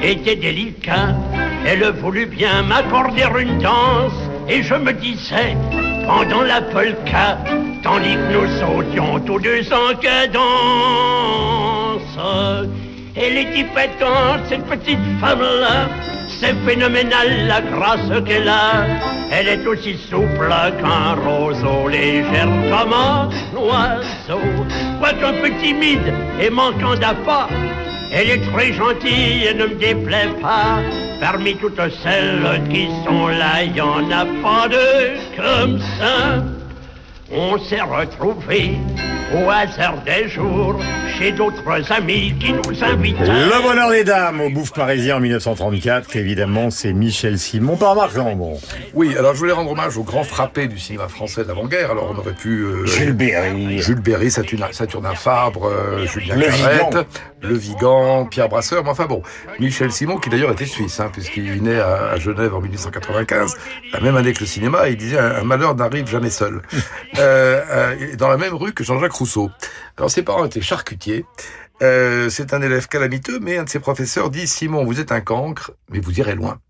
était délicat. Elle voulut bien m'accorder une danse et je me disais, pendant la polka, tandis que nous sautions tous deux en cadence. Elle est hypotente, cette petite femme-là. C'est phénoménal la grâce qu'elle a. Elle est aussi souple qu'un roseau, légère comme un oiseau. Quoique peu timide et manquant d'appât, elle est très gentille et ne me déplaît pas. Parmi toutes celles qui sont là, il n'y en a pas deux comme ça. On s'est retrouvés au hasard des jours chez d'autres amis qui nous invitent. Le bonheur des dames au bouffe parisien en 1934, évidemment, c'est Michel Simon par Marc Lambron. Oui, alors je voulais rendre hommage aux grands frappés du cinéma français d'avant-guerre. Alors on aurait pu... euh, Jules Berry. Jules Berry, Saturnin, Saturnin Fabre, euh, Julien Le Carrette, Vigan. Le Vigan, Pierre Brasseur, mais enfin bon, Michel Simon, qui d'ailleurs était suisse, hein, puisqu'il est né à, à Genève en 1895, la même année que le cinéma, il disait « un malheur n'arrive jamais seul euh, euh, dans la même rue que Jean-Jacques Rousseau. Alors ses parents étaient charcutiers. Euh, c'est un élève calamiteux, mais un de ses professeurs dit Simon, vous êtes un cancre, mais vous irez loin.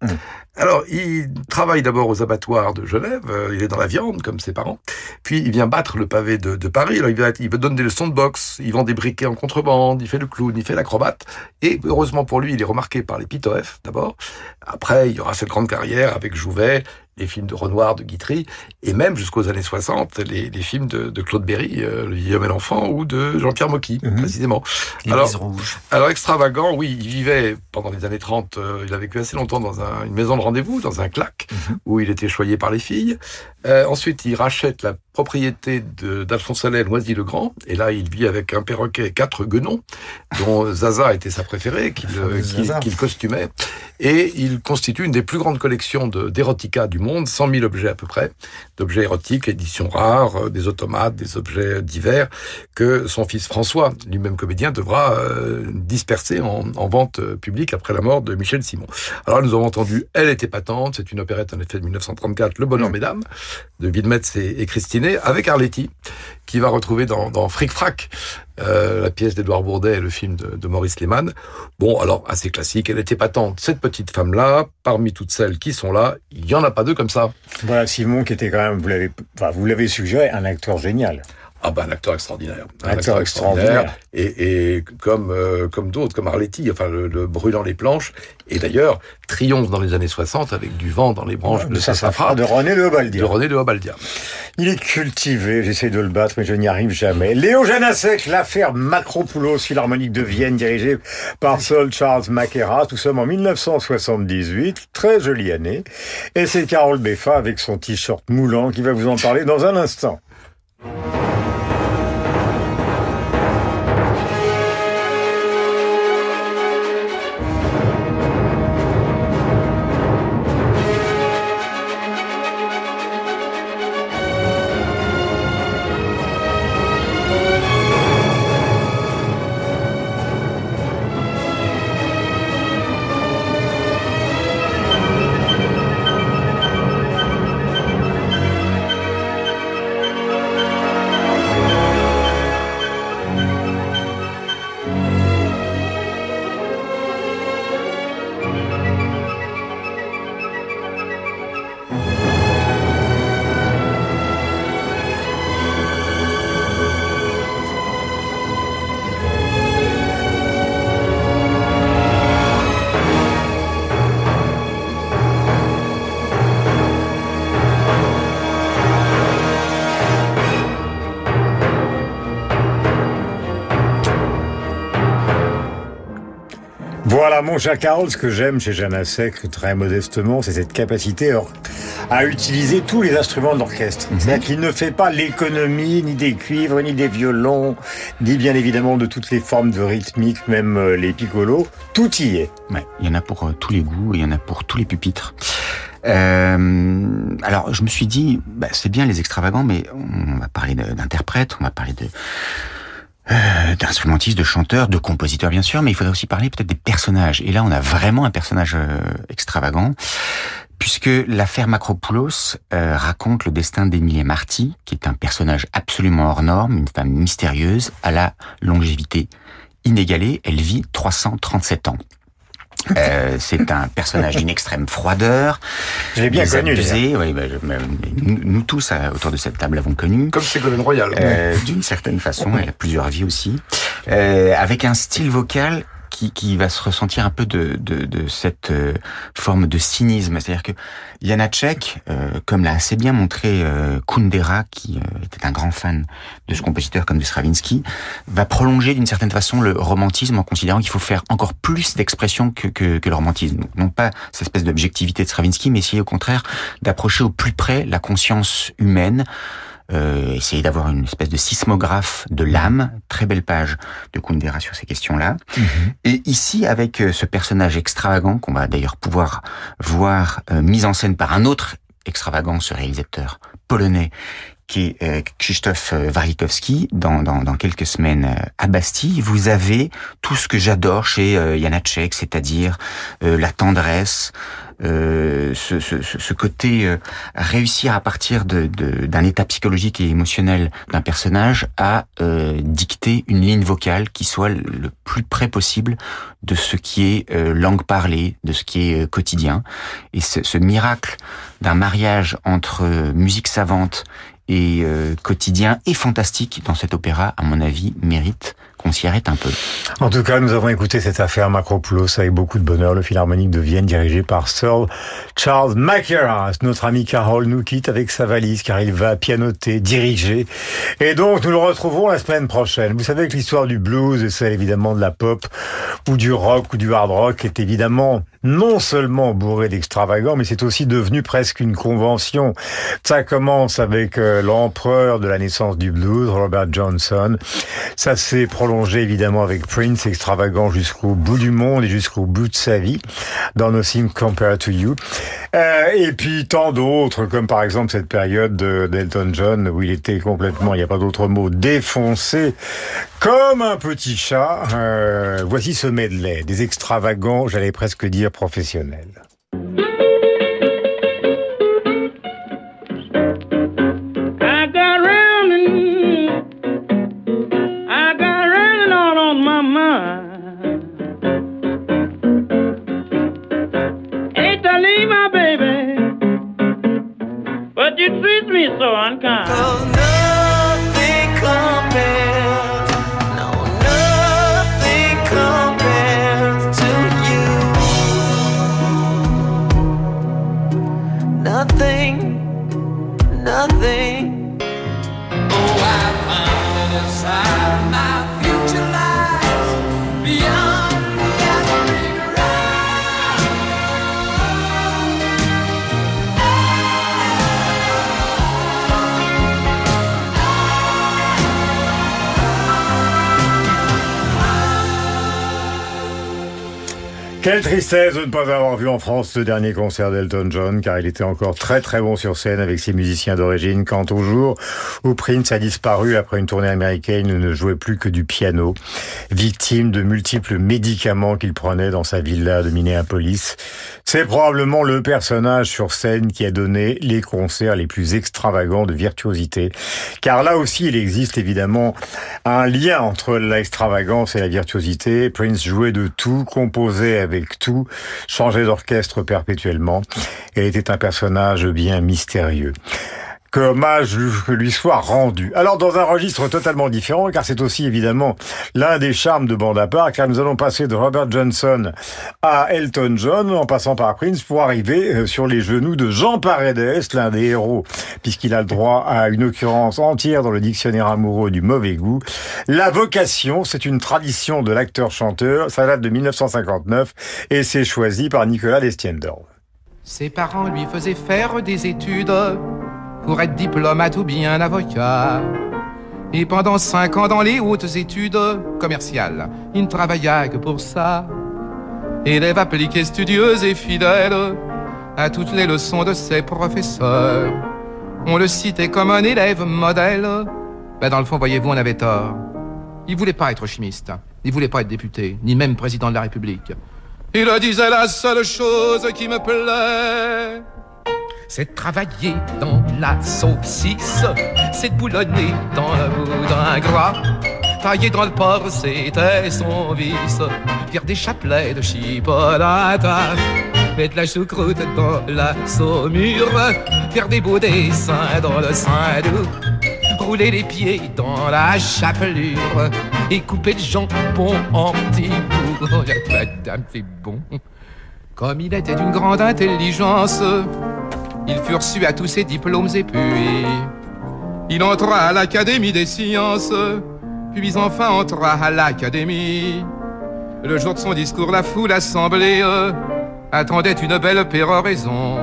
Alors, il travaille d'abord aux abattoirs de Genève, euh, il est dans la viande, comme ses parents, puis il vient battre le pavé de, de Paris, alors il, va, il donne des leçons de boxe, il vend des briquets en contrebande, il fait le clown, il fait l'acrobate, et heureusement pour lui, il est remarqué par les Pitof, d'abord. Après, il y aura cette grande carrière avec Jouvet, les films de Renoir, de Guitry, et même jusqu'aux années 60, les, les films de, de Claude Berry, euh, Le vieil homme et l'enfant, ou de Jean-Pierre Mocky, précisément. Les alors, rouges. alors extravagant, oui, il vivait pendant les années 30, euh, il a vécu assez longtemps dans un- une maison de rendez-vous, dans un claque, où il était choyé par les filles. Euh, ensuite, il rachète la propriété d'Alphonse Allais, Noisy-le-Grand, et là, il vit avec un perroquet et quatre guenons, dont Zaza était sa préférée, qu'il euh, qu'il- costumait. Et il constitue une des plus grandes collections d'érotica du monde, 100 000 objets à peu près, d'objets érotiques, éditions rares, euh, des automates, des objets divers, que son fils François, lui-même comédien, devra euh, disperser en, en vente publique après la mort de Michel Simon. Alors nous avons entendu Elle était patente, c'est une opérette en effet de 1934, Le Bonheur Mesdames, de Wilmetz et, et avec Arletty, qui va retrouver dans, dans Fric Frac, euh, la pièce d'Edouard Bourdet et le film de, Maurice Lehmann. Bon, alors assez classique, elle était patente, cette petite femme-là, parmi toutes celles qui sont là, il y en a pas deux comme ça. Voilà, Simon qui était quand même, vous l'avez, enfin, suggéré, un acteur génial. Ah ben un acteur extraordinaire. Un Acteur extraordinaire. Et, et comme euh, comme d'autres, comme Arletty, enfin le, le brûlant les planches. Et d'ailleurs, triomphe dans les années 60 avec du vent dans les branches de, de sa Sassafras, de René de Obaldia. De René de Obaldia. Il est cultivé, j'essaie de le battre, mais je n'y arrive jamais. Léo Janacek, l'affaire Macropoulos, Philharmonique de Vienne, dirigée par Saul Charles Mackera. Tout sommes en 1978, très jolie année. Et c'est Carole Beffa avec son t-shirt moulant qui va vous en parler dans un instant. Voilà, mon cher Carole, ce que j'aime chez Janacek, très modestement, c'est cette capacité à utiliser tous les instruments de l'orchestre. Mhm. C'est-à-dire qu'il ne fait pas l'économie ni des cuivres, ni des violons, ni bien évidemment de toutes les formes de rythmique, même euh, les piccolos. Tout y est. Ouais, il y en a pour euh, tous les goûts, il y en a pour tous les pupitres. Euh, alors, je me suis dit, bah, c'est bien les extravagants, mais on va parler d'interprètes, on va parler de euh, d'instrumentistes, de chanteurs, de compositeurs bien sûr, mais il faudrait aussi parler peut-être des personnages. Et là, on a vraiment un personnage euh, extravagant, puisque l'affaire Macropoulos euh, raconte le destin d'Emilie Marty, qui est un personnage absolument hors norme, une femme mystérieuse, à la longévité inégalée. Elle vit 337 ans. Euh, c'est un personnage d'une extrême froideur. Je l'ai bien connu, désabusé. Oui, bah, bah, nous, nous tous euh, autour de cette table l'avons connu. Comme Ségolène Royal. Euh, D'une certaine façon, elle a plusieurs vies aussi, euh, avec un style vocal qui, qui va se ressentir un peu de, de, de cette euh, forme de cynisme. C'est-à-dire que Janacek, euh, comme l'a assez bien montré euh, Kundera, qui euh, était un grand fan de ce compositeur comme de Stravinsky, va prolonger d'une certaine façon le romantisme en considérant qu'il faut faire encore plus d'expression que, que, que le romantisme. Donc, non pas cette espèce d'objectivité de Stravinsky, mais essayer au contraire d'approcher au plus près la conscience humaine, euh, essayer d'avoir une espèce de sismographe de l'âme. Très belle page de Kundera sur ces questions-là. Et ici, avec euh, ce personnage extravagant qu'on va d'ailleurs pouvoir voir euh, mis en scène par un autre extravagant, ce réalisateur polonais, qui est euh, Krzysztof euh, Warlikowski, dans, dans, dans quelques semaines euh, à Bastille, vous avez tout ce que j'adore chez euh, Janacek, c'est-à-dire la tendresse, euh, ce, ce, ce- côté euh, réussir à partir de- de- d'un état psychologique et émotionnel d'un personnage à euh, dicter une ligne vocale qui soit le plus près possible de ce qui est euh, langue parlée, de ce qui est euh, quotidien. Et ce, ce miracle d'un mariage entre musique savante et quotidien et fantastique dans cet opéra, à mon avis, mérite qu'on s'y arrête un peu. En tout cas, nous avons écouté cette affaire Macropoulos avec beaucoup de bonheur, le Philharmonique de Vienne dirigé par Sir Charles Mackerras. Notre ami Carole nous quitte avec sa valise car il va pianoter, diriger. Et donc, nous le retrouvons la semaine prochaine. Vous savez que l'histoire du blues et celle évidemment de la pop ou du rock ou du hard rock est évidemment non seulement bourré d'extravagants, mais c'est aussi devenu presque une convention. Ça commence avec euh, l'empereur de la naissance du blues, Robert Johnson. Ça s'est prolongé évidemment avec Prince, extravagant jusqu'au bout du monde et jusqu'au bout de sa vie, dans Nothing Compared to You. Euh, et puis tant d'autres, comme par exemple cette période de- d'Elton John, où il était complètement, il n'y a pas d'autre mot, défoncé, comme un petit chat. Euh, voici ce medley, des extravagants, j'allais presque dire professionnels. I got running, I got running all on my mind. Hate to leave my baby, but you treat me so unkind. nothing Quelle tristesse de ne pas avoir vu en France ce dernier concert d'Elton John, car il était encore très très bon sur scène avec ses musiciens d'origine. Quant au jour où Prince a disparu après une tournée américaine, il ne jouait plus que du piano, victime de multiples médicaments qu'il prenait dans sa villa de Minneapolis. C'est probablement le personnage sur scène qui a donné les concerts les plus extravagants de virtuosité. Car là aussi, il existe évidemment un lien entre l'extravagance et la virtuosité. Prince jouait de tout, composait tout, changeait d'orchestre perpétuellement et était un personnage bien mystérieux. Que hommage lui soit rendu. Alors dans un registre totalement différent, car c'est aussi évidemment l'un des charmes de bande car nous allons passer de Robert Johnson à Elton John, en passant par Prince, pour arriver euh, sur les genoux de Jean Paredes, l'un des héros, puisqu'il a le droit à une occurrence entière dans le dictionnaire amoureux du mauvais goût. La vocation, c'est une tradition de l'acteur-chanteur, ça date de 1959, et c'est choisi par Nicolas Destiendorf. Ses parents lui faisaient faire des études pour être diplomate ou bien avocat. Et pendant cinq ans dans les hautes études commerciales, il ne travailla que pour ça. Élève appliqué, studieuse et fidèle à toutes les leçons de ses professeurs. On le citait comme un élève modèle. Ben dans le fond, voyez-vous, on avait tort. Il voulait pas être chimiste. Il voulait pas être député, ni même président de la République. Il disait la seule chose qui me plaît. C'est travailler dans la saucisse, c'est boulonner dans le boudin gras. Tailler dans le porc, c'était son vice. Faire des chapelets de chipolata. Mettre la choucroute dans la saumure. Faire des beaux dessins dans le sein doux rouler les pieds dans la chapelure et couper le jambon en petits bouts. Oh, madame, c'est bon. Comme il était d'une grande intelligence, il fut reçu à tous ses diplômes et puis il entra à l'Académie des sciences, puis enfin entra à l'Académie. Le jour de son discours, la foule assemblée attendait une belle péroraison.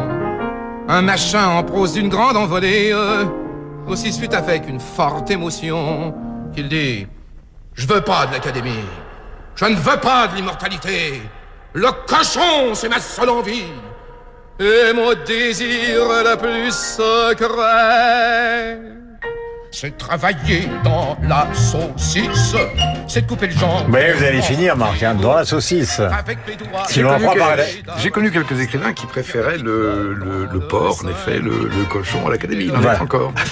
Un machin en prose d'une grande envolée aussi suite avec une forte émotion qu'il dit Je veux pas de l'académie. Je ne veux pas de l'immortalité. Le cochon, c'est ma seule envie. Et mon désir le plus secret. C'est travailler dans la saucisse. C'est de couper le jambon. Mais vous allez finir, Marc, hein, dans la saucisse. Si J'ai l'on en connu, croit par quel- j'ai connu quelques écrivains qui préféraient le, le, le porc, en effet, le, le cochon à l'académie. Il en Voilà. est encore.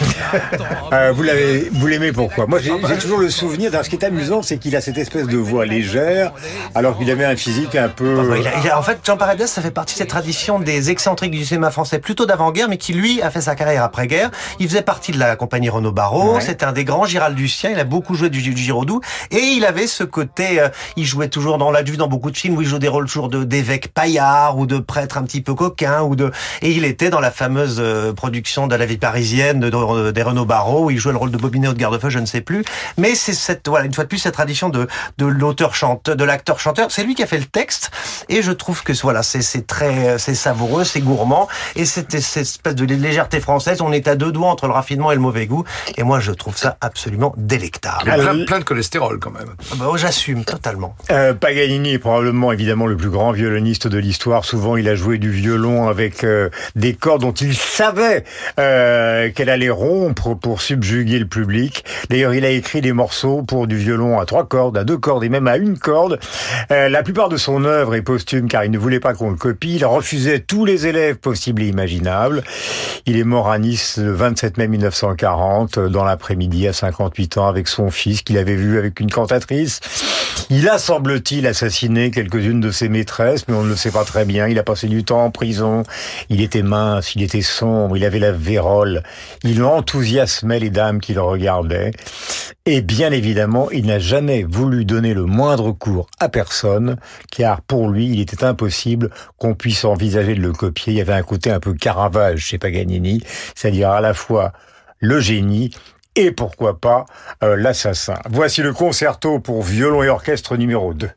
Euh, vous l'avez, vous l'aimez pourquoi? Moi, j'ai toujours le souvenir. Ce qui est amusant, c'est qu'il a cette espèce de voix légère, alors qu'il avait un physique un peu. Il a- il a- en fait, Jean Paredes, ça fait partie de cette tradition des excentriques du cinéma français, plutôt d'avant-guerre, mais qui lui a fait sa carrière après-guerre. Il faisait partie de la compagnie Renaud Ouais. C'était un des grands Giraldusiens. Il a beaucoup joué du, du Giraudoux. Et il avait ce côté, euh, il jouait toujours dans, l'a vu dans beaucoup de films où il joue des rôles toujours de, d'évêques paillards ou de prêtres un petit peu coquins ou de, et il était dans la fameuse euh, production de la vie parisienne de, de- des Renaud Barreau où il jouait le rôle de Bobinet ou de Gardefeu, je ne sais plus. Mais c'est cette, voilà, une fois de plus, cette tradition de, de l'auteur chanteur, de l'acteur chanteur. C'est lui qui a fait le texte. Et je trouve que voilà, c'est c'est très, c'est savoureux, c'est gourmand, et c'était cette espèce de légèreté française. On est à deux doigts entre le raffinement et le mauvais goût, et moi je trouve ça absolument délectable. Il y a plein, plein de cholestérol quand même. Ah bah, oh, J'assume totalement. Euh, Paganini est probablement évidemment le plus grand violoniste de l'histoire. Souvent, il a joué du violon avec euh, des cordes dont il savait euh, qu'elle allait rompre pour subjuguer le public. D'ailleurs, il a écrit des morceaux pour du violon à trois cordes, à deux cordes et même à une corde. Euh, la plupart de son œuvre est posthume car il ne voulait pas qu'on le copie. Il refusait tous les élèves possibles et imaginables. Il est mort à Nice le 27 mai 1940 euh, dans l'après-midi à 58 ans avec son fils qu'il avait vu avec une cantatrice. Il a, semble-t-il, assassiné quelques-unes de ses maîtresses, mais on ne le sait pas très bien. Il a passé du temps en prison. Il était mince, il était sombre, il avait la vérole. Il enthousiasmait les dames qui le regardaient. Et bien évidemment, il n'a jamais voulu donner le moindre cours à personne, car pour lui, il était impossible qu'on puisse envisager de le copier. Il y avait un côté un peu Caravage chez Paganini, c'est-à-dire à la fois le génie et pourquoi pas euh, l'assassin. Voici le concerto pour violon et orchestre numéro 2.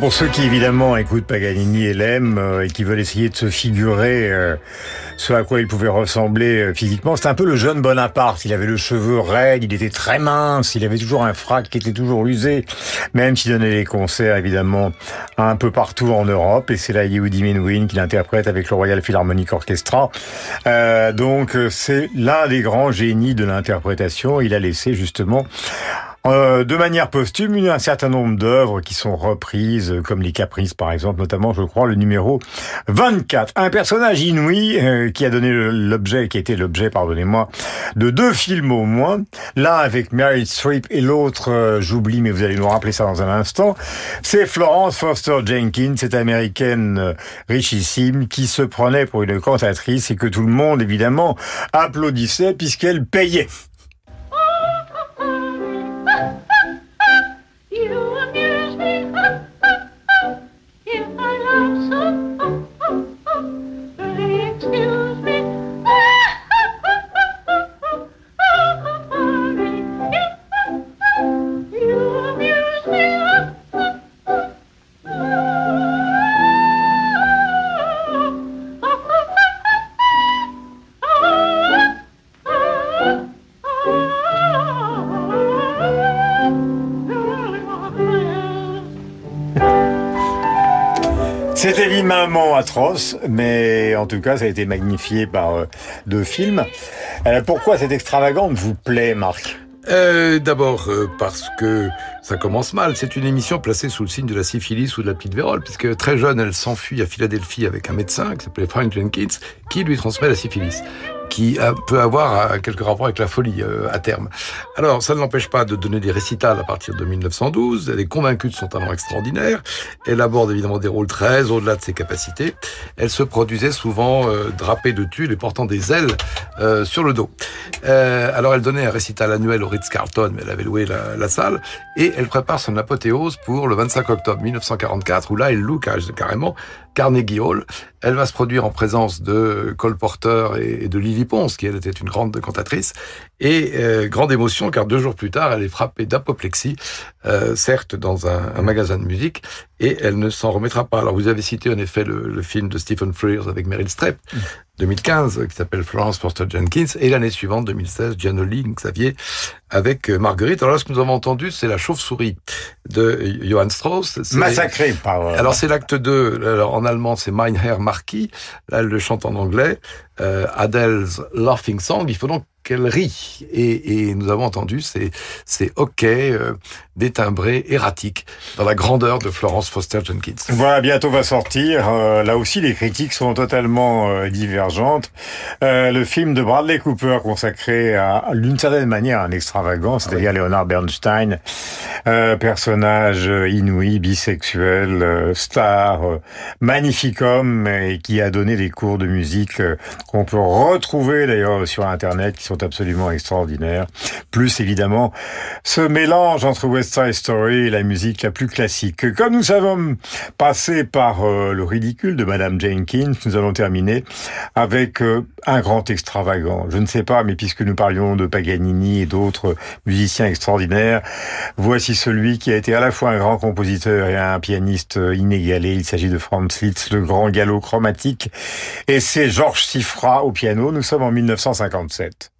Pour ceux qui évidemment écoutent Paganini et l'aiment euh, et qui veulent essayer de se figurer euh, ce à quoi il pouvait ressembler euh, physiquement, c'est un peu le jeune Bonaparte. Il avait le cheveu raide, il était très mince, il avait toujours un frac qui était toujours usé, même s'il donnait des concerts évidemment un peu partout en Europe. Et c'est là Yehudi Menuhin qui l'interprète avec le Royal Philharmonic Orchestra. Euh, donc c'est l'un des grands génies de l'interprétation. Il a laissé justement euh, de manière posthume, il y a un certain nombre d'œuvres qui sont reprises, euh, comme les Caprices par exemple, notamment je crois le numéro 24. Un personnage inouï euh, qui a donné l'objet, qui été l'objet, pardonnez-moi, de deux films au moins. L'un avec Meryl Streep et l'autre, j'oublie, mais vous allez nous rappeler ça dans un instant. C'est Florence Foster Jenkins, cette américaine richissime qui se prenait pour une cantatrice et que tout le monde évidemment applaudissait puisqu'elle payait. Mais en tout cas, ça a été magnifié par euh, deux films. Euh, pourquoi cette extravagante vous plaît, Marc? Euh, D'abord parce que ça commence mal. C'est une émission placée sous le signe de la syphilis ou de la petite vérole, puisque très jeune, elle s'enfuit à Philadelphie avec un médecin qui s'appelait Frank Jenkins, qui lui transmet la syphilis qui peut avoir euh, quelques rapports avec la folie euh, à terme. Alors, ça ne l'empêche pas de donner des récitals à partir de 1912. Elle est convaincue de son talent extraordinaire. Elle aborde évidemment des rôles très au-delà de ses capacités. Elle se produisait souvent euh, drapée de tulle et portant des ailes euh, sur le dos. Euh, alors, elle donnait un récital annuel au Ritz-Carlton, mais elle avait loué la, la, salle. Et elle prépare son apothéose pour le 25 octobre 1944, où là, elle loue carrément Carnegie Hall. Elle va se produire en présence de Cole Porter et de Lily Pons, qui était une grande cantatrice. Et euh, grande émotion, car deux jours plus tard, elle est frappée d'apoplexie, euh, certes dans un, un, magasin de musique, et elle ne s'en remettra pas. Alors vous avez cité en effet le, le film de Stephen Frears avec Meryl Streep, 2015, qui s'appelle Florence Foster Jenkins, et l'année suivante, 2016, Gianoli Xavier avec euh, Marguerite. Alors là, ce que nous avons entendu, c'est la chauve-souris de Johann Strauss. Massacré par... Euh, Alors c'est l'acte 2, alors en allemand c'est Mein Herr Marquis, là elle le chante en anglais, euh, Adele's Laughing Song, il faut donc qu'elle rit. Et, et, nous avons entendu ces, ces hoquets euh, détimbrés, erratiques, dans la grandeur de Florence Foster Jenkins. Voilà, bientôt va sortir. Euh, là aussi, les critiques sont totalement euh, divergentes. Euh, le film de Bradley Cooper consacré à, d'une certaine manière, à un extravagant, c'est-à-dire oui. Leonard Bernstein, euh, personnage inouï, bisexuel, euh, star, magnifique homme, et qui a donné des cours de musique qu'on peut retrouver d'ailleurs sur Internet, qui sont absolument extraordinaires. Plus évidemment ce mélange entre West Side Story et la musique la plus classique. Comme nous avons passé par euh, le ridicule de Madame Jenkins, nous allons terminer avec euh, un grand extravagant. Je ne sais pas, mais puisque nous parlions de Paganini et d'autres musiciens extraordinaires, voici celui qui a été à la fois un grand compositeur et un pianiste inégalé. Il s'agit de Franz Liszt, le grand galop chromatique, et c'est Georges Au piano. Nous sommes en 1957.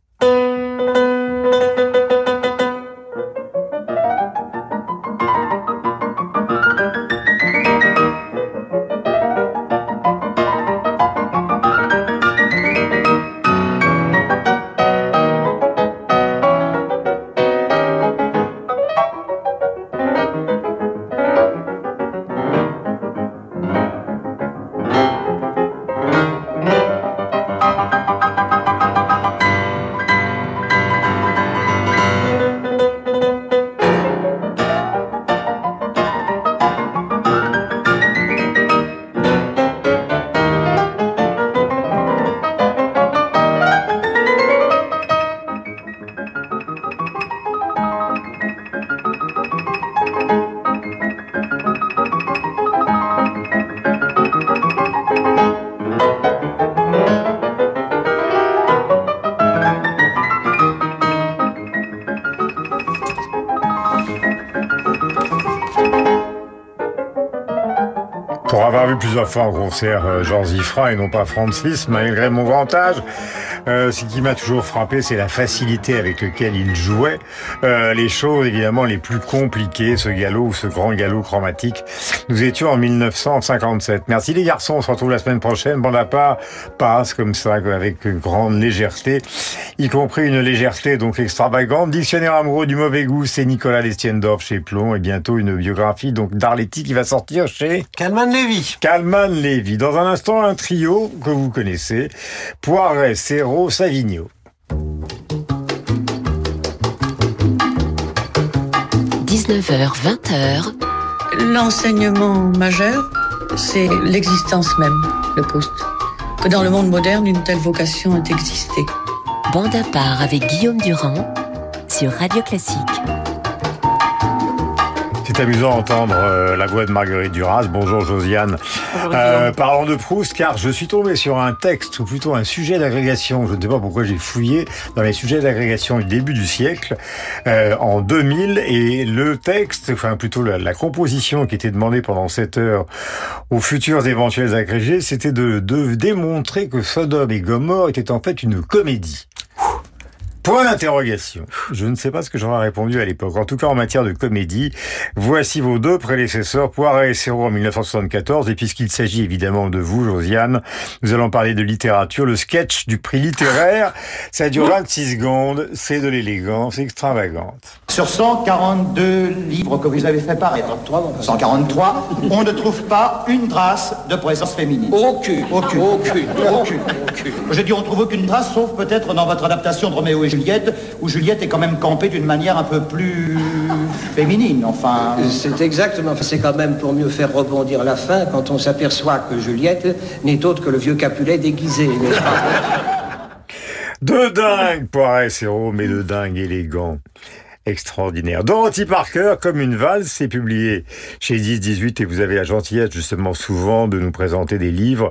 Fois en concert euh, Jean Zifra et non pas Francis, malgré mon grand âge. Euh, ce qui m'a toujours frappé, c'est la facilité avec laquelle il jouait euh, les choses évidemment les plus compliquées, ce galop ou ce grand galop chromatique. Nous étions en 1957. Merci les garçons, on se retrouve la semaine prochaine. Bon, part passe comme ça, avec grande légèreté, y compris une légèreté donc extravagante. Dictionnaire amoureux du mauvais goût, c'est Nicolas Lestiendorf chez Plomb et bientôt une biographie donc d'Arletty qui va sortir chez Calman Lévy. Calman Lévy. Dans un instant, un trio que vous connaissez, Poiret, Serrault, Savigno. 19h, 20h. L'enseignement majeur, c'est l'existence même, le poste. Que dans le monde moderne, une telle vocation ait existé. Bande à part avec Guillaume Durand sur Radio Classique. C'est amusant d'entendre euh, la voix de Marguerite Duras. Bonjour Josiane. euh, parlons de Proust, car je suis tombé sur un texte, ou plutôt un sujet d'agrégation. Je ne sais pas pourquoi j'ai fouillé dans les sujets d'agrégation du début du siècle, euh, en 2000, et le texte, enfin plutôt la, la, composition qui était demandée pendant cette heure aux futurs éventuels agrégés, c'était de, de démontrer que Sodome et Gomorre étaient en fait une comédie. Point d'interrogation. Je ne sais pas ce que j'aurais répondu à l'époque. En tout cas, en matière de comédie, voici vos deux prédécesseurs, Poiret et Serrault en 1974. Et puisqu'il s'agit évidemment de vous, Josiane, nous allons parler de littérature. Le sketch du prix littéraire, ça dure 26 secondes. C'est de l'élégance extravagante. Sur 142 livres que vous avez fait paraître, 143, on ne trouve pas une trace de présence féminine. Aucune. Aucune. Aucune. Aucune. aucune. Je dis on trouve aucune trace, sauf peut-être dans votre adaptation de Roméo et Juliette, où Juliette est quand même campée d'une manière un peu plus féminine, enfin... C'est exactement, c'est quand même pour mieux faire rebondir la fin quand on s'aperçoit que Juliette n'est autre que le vieux Capulet déguisé, n'est-ce pas? De dingue, Poiret, Serrault, mais de dingue élégant extraordinaire. Dorothy Parker, comme une valse, c'est publié chez 10-18 et vous avez la gentillesse justement souvent de nous présenter des livres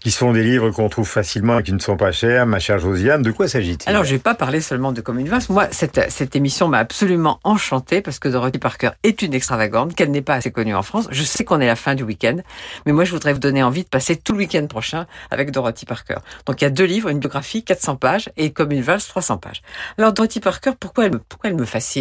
qui sont des livres qu'on trouve facilement et qui ne sont pas chers. Ma chère Josiane, de quoi s'agit-il? Alors, je vais pas parler seulement de Comme une valse. Moi, cette, cette émission m'a absolument enchantée parce que Dorothy Parker est une extravagante, qu'elle n'est pas assez connue en France. Je sais qu'on est la fin du week-end, mais moi, je voudrais vous donner envie de passer tout le week-end prochain avec Dorothy Parker. Donc, il y a deux livres, une biographie, 400 pages, et Comme une valse, 300 pages. Alors, Dorothy Parker, pourquoi elle pourquoi elle me fascine?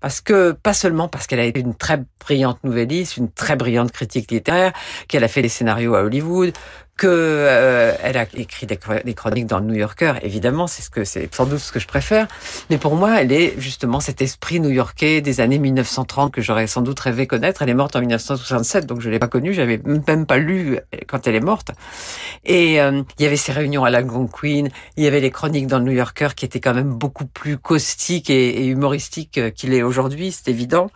Parce que pas seulement parce qu'elle a été une très brillante nouvelliste, une très brillante critique littéraire, qu'elle a fait des scénarios à Hollywood, que euh, elle a écrit des, chroniques dans le New Yorker, évidemment, c'est ce que c'est sans doute ce que je préfère. Mais pour moi, elle est justement cet esprit new-yorkais des années 1930 que j'aurais sans doute rêvé connaître. Elle est morte en 1967, donc je l'ai pas connue, j'avais même pas lu quand elle est morte. Et euh, il y avait ces réunions à l'Algonquin, il y avait les chroniques dans le New Yorker qui étaient quand même beaucoup plus caustiques et, et humoristiques qu'il est aujourd'hui, c'est évident.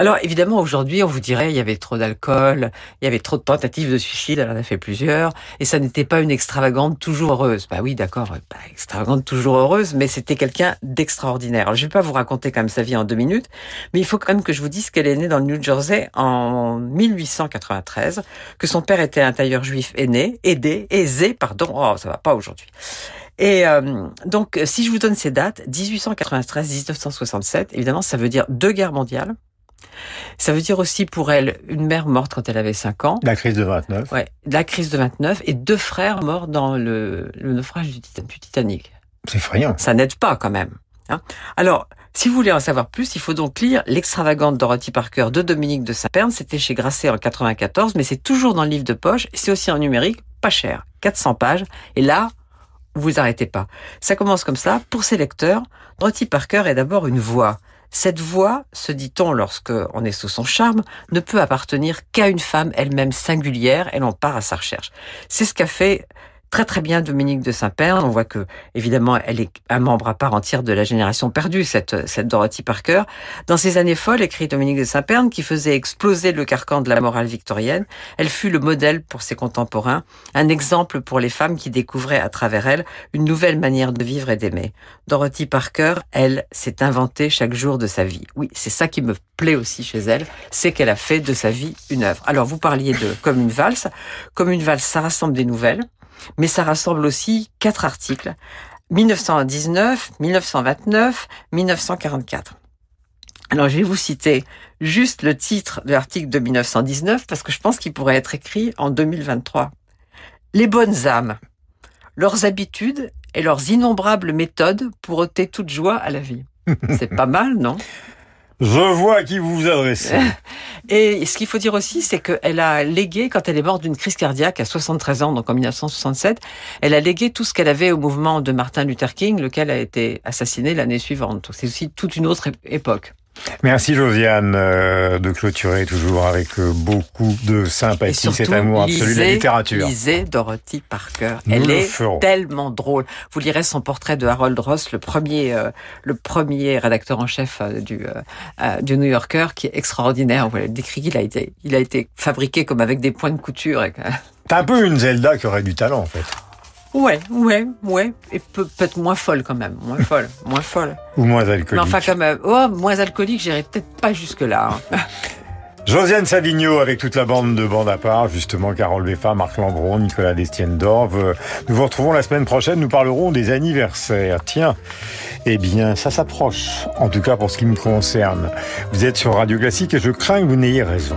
Alors évidemment aujourd'hui on vous dirait il y avait trop d'alcool, il y avait trop de tentatives de suicide, elle en a fait plusieurs, et ça n'était pas une extravagante toujours heureuse. Bah oui d'accord, pas extravagante toujours heureuse, mais c'était quelqu'un d'extraordinaire. Alors je vais pas vous raconter quand même sa vie en deux minutes, mais il faut quand même que je vous dise qu'elle est née dans le New Jersey en 1893, que son père était un tailleur juif aîné, aidé, aisé, pardon, oh ça va pas aujourd'hui. Et euh, donc, si je vous donne ces dates, 1893-1967, évidemment, ça veut dire deux guerres mondiales. Ça veut dire aussi pour elle une mère morte quand elle avait 5 ans. La crise de 29. Ouais, la crise de 29 et deux frères morts dans le, le naufrage du, du Titanic. C'est effrayant. Ça n'aide pas quand même. Hein Alors, si vous voulez en savoir plus, il faut donc lire L'extravagante Dorothy Parker de Dominique de Saint-Pern. C'était chez Grasset en 94, mais c'est toujours dans le livre de poche c'est aussi en numérique, pas cher, 400 pages. Et là, vous arrêtez pas. Ça commence comme ça. Pour ses lecteurs, Dorothy Parker est d'abord une voix. Cette voix, se dit-on lorsque on est sous son charme, ne peut appartenir qu'à une femme elle-même singulière, elle en part à sa recherche. C'est ce qu'a fait très très bien Dominique de Saint-Pern. On voit que, évidemment, elle est un membre à part entière de la génération perdue, cette, cette Dorothy Parker. Dans ses années folles, écrit Dominique de Saint-Pern, qui faisait exploser le carcan de la morale victorienne, elle fut le modèle pour ses contemporains, un exemple pour les femmes qui découvraient à travers elle une nouvelle manière de vivre et d'aimer. Dorothy Parker, elle, s'est inventée chaque jour de sa vie. Oui, c'est ça qui me plaît aussi chez elle, c'est qu'elle a fait de sa vie une œuvre. Alors, vous parliez de Comme une valse. Comme une valse, ça rassemble des nouvelles mais ça rassemble aussi quatre articles 1919, 1929, 1944. Alors je vais vous citer juste le titre de l'article de 1919 parce que je pense qu'il pourrait être écrit en 2023. Les bonnes âmes, leurs habitudes et leurs innombrables méthodes pour ôter toute joie à la vie. C'est pas mal, non? Je vois à qui vous vous adressez. Et ce qu'il faut dire aussi, c'est qu'elle a légué, quand elle est morte d'une crise cardiaque à 73 ans, donc en 1967, elle a légué tout ce qu'elle avait au mouvement de Martin Luther King, lequel a été assassiné l'année suivante. C'est aussi toute une autre époque. Merci Josiane euh, de clôturer toujours avec euh, beaucoup de sympathie cet amour absolu de la littérature. Lisez Dorothy Parker. Elle est tellement drôle. Vous lirez son portrait de Harold Ross, le premier, euh, le premier rédacteur en chef du, du New Yorker, qui est extraordinaire. Voilà, le décrit, il a été, il a été fabriqué comme avec des points de couture. T'as un peu une Zelda qui aurait du talent en fait. Ouais, ouais, ouais. Et peut-être moins folle quand même. Moins folle, moins folle. Ou moins alcoolique. Mais enfin, comme, oh, moins alcoolique, j'irai peut-être pas jusque-là. Hein. Josiane Savigno avec toute la bande de bande à part, justement Carole Beffa, Marc Lambron, Nicolas Destienne d'Orve. Nous vous retrouvons la semaine prochaine, nous parlerons des anniversaires. Tiens, eh bien, ça s'approche, en tout cas pour ce qui me concerne. Vous êtes sur Radio Classique et je crains que vous n'ayez raison.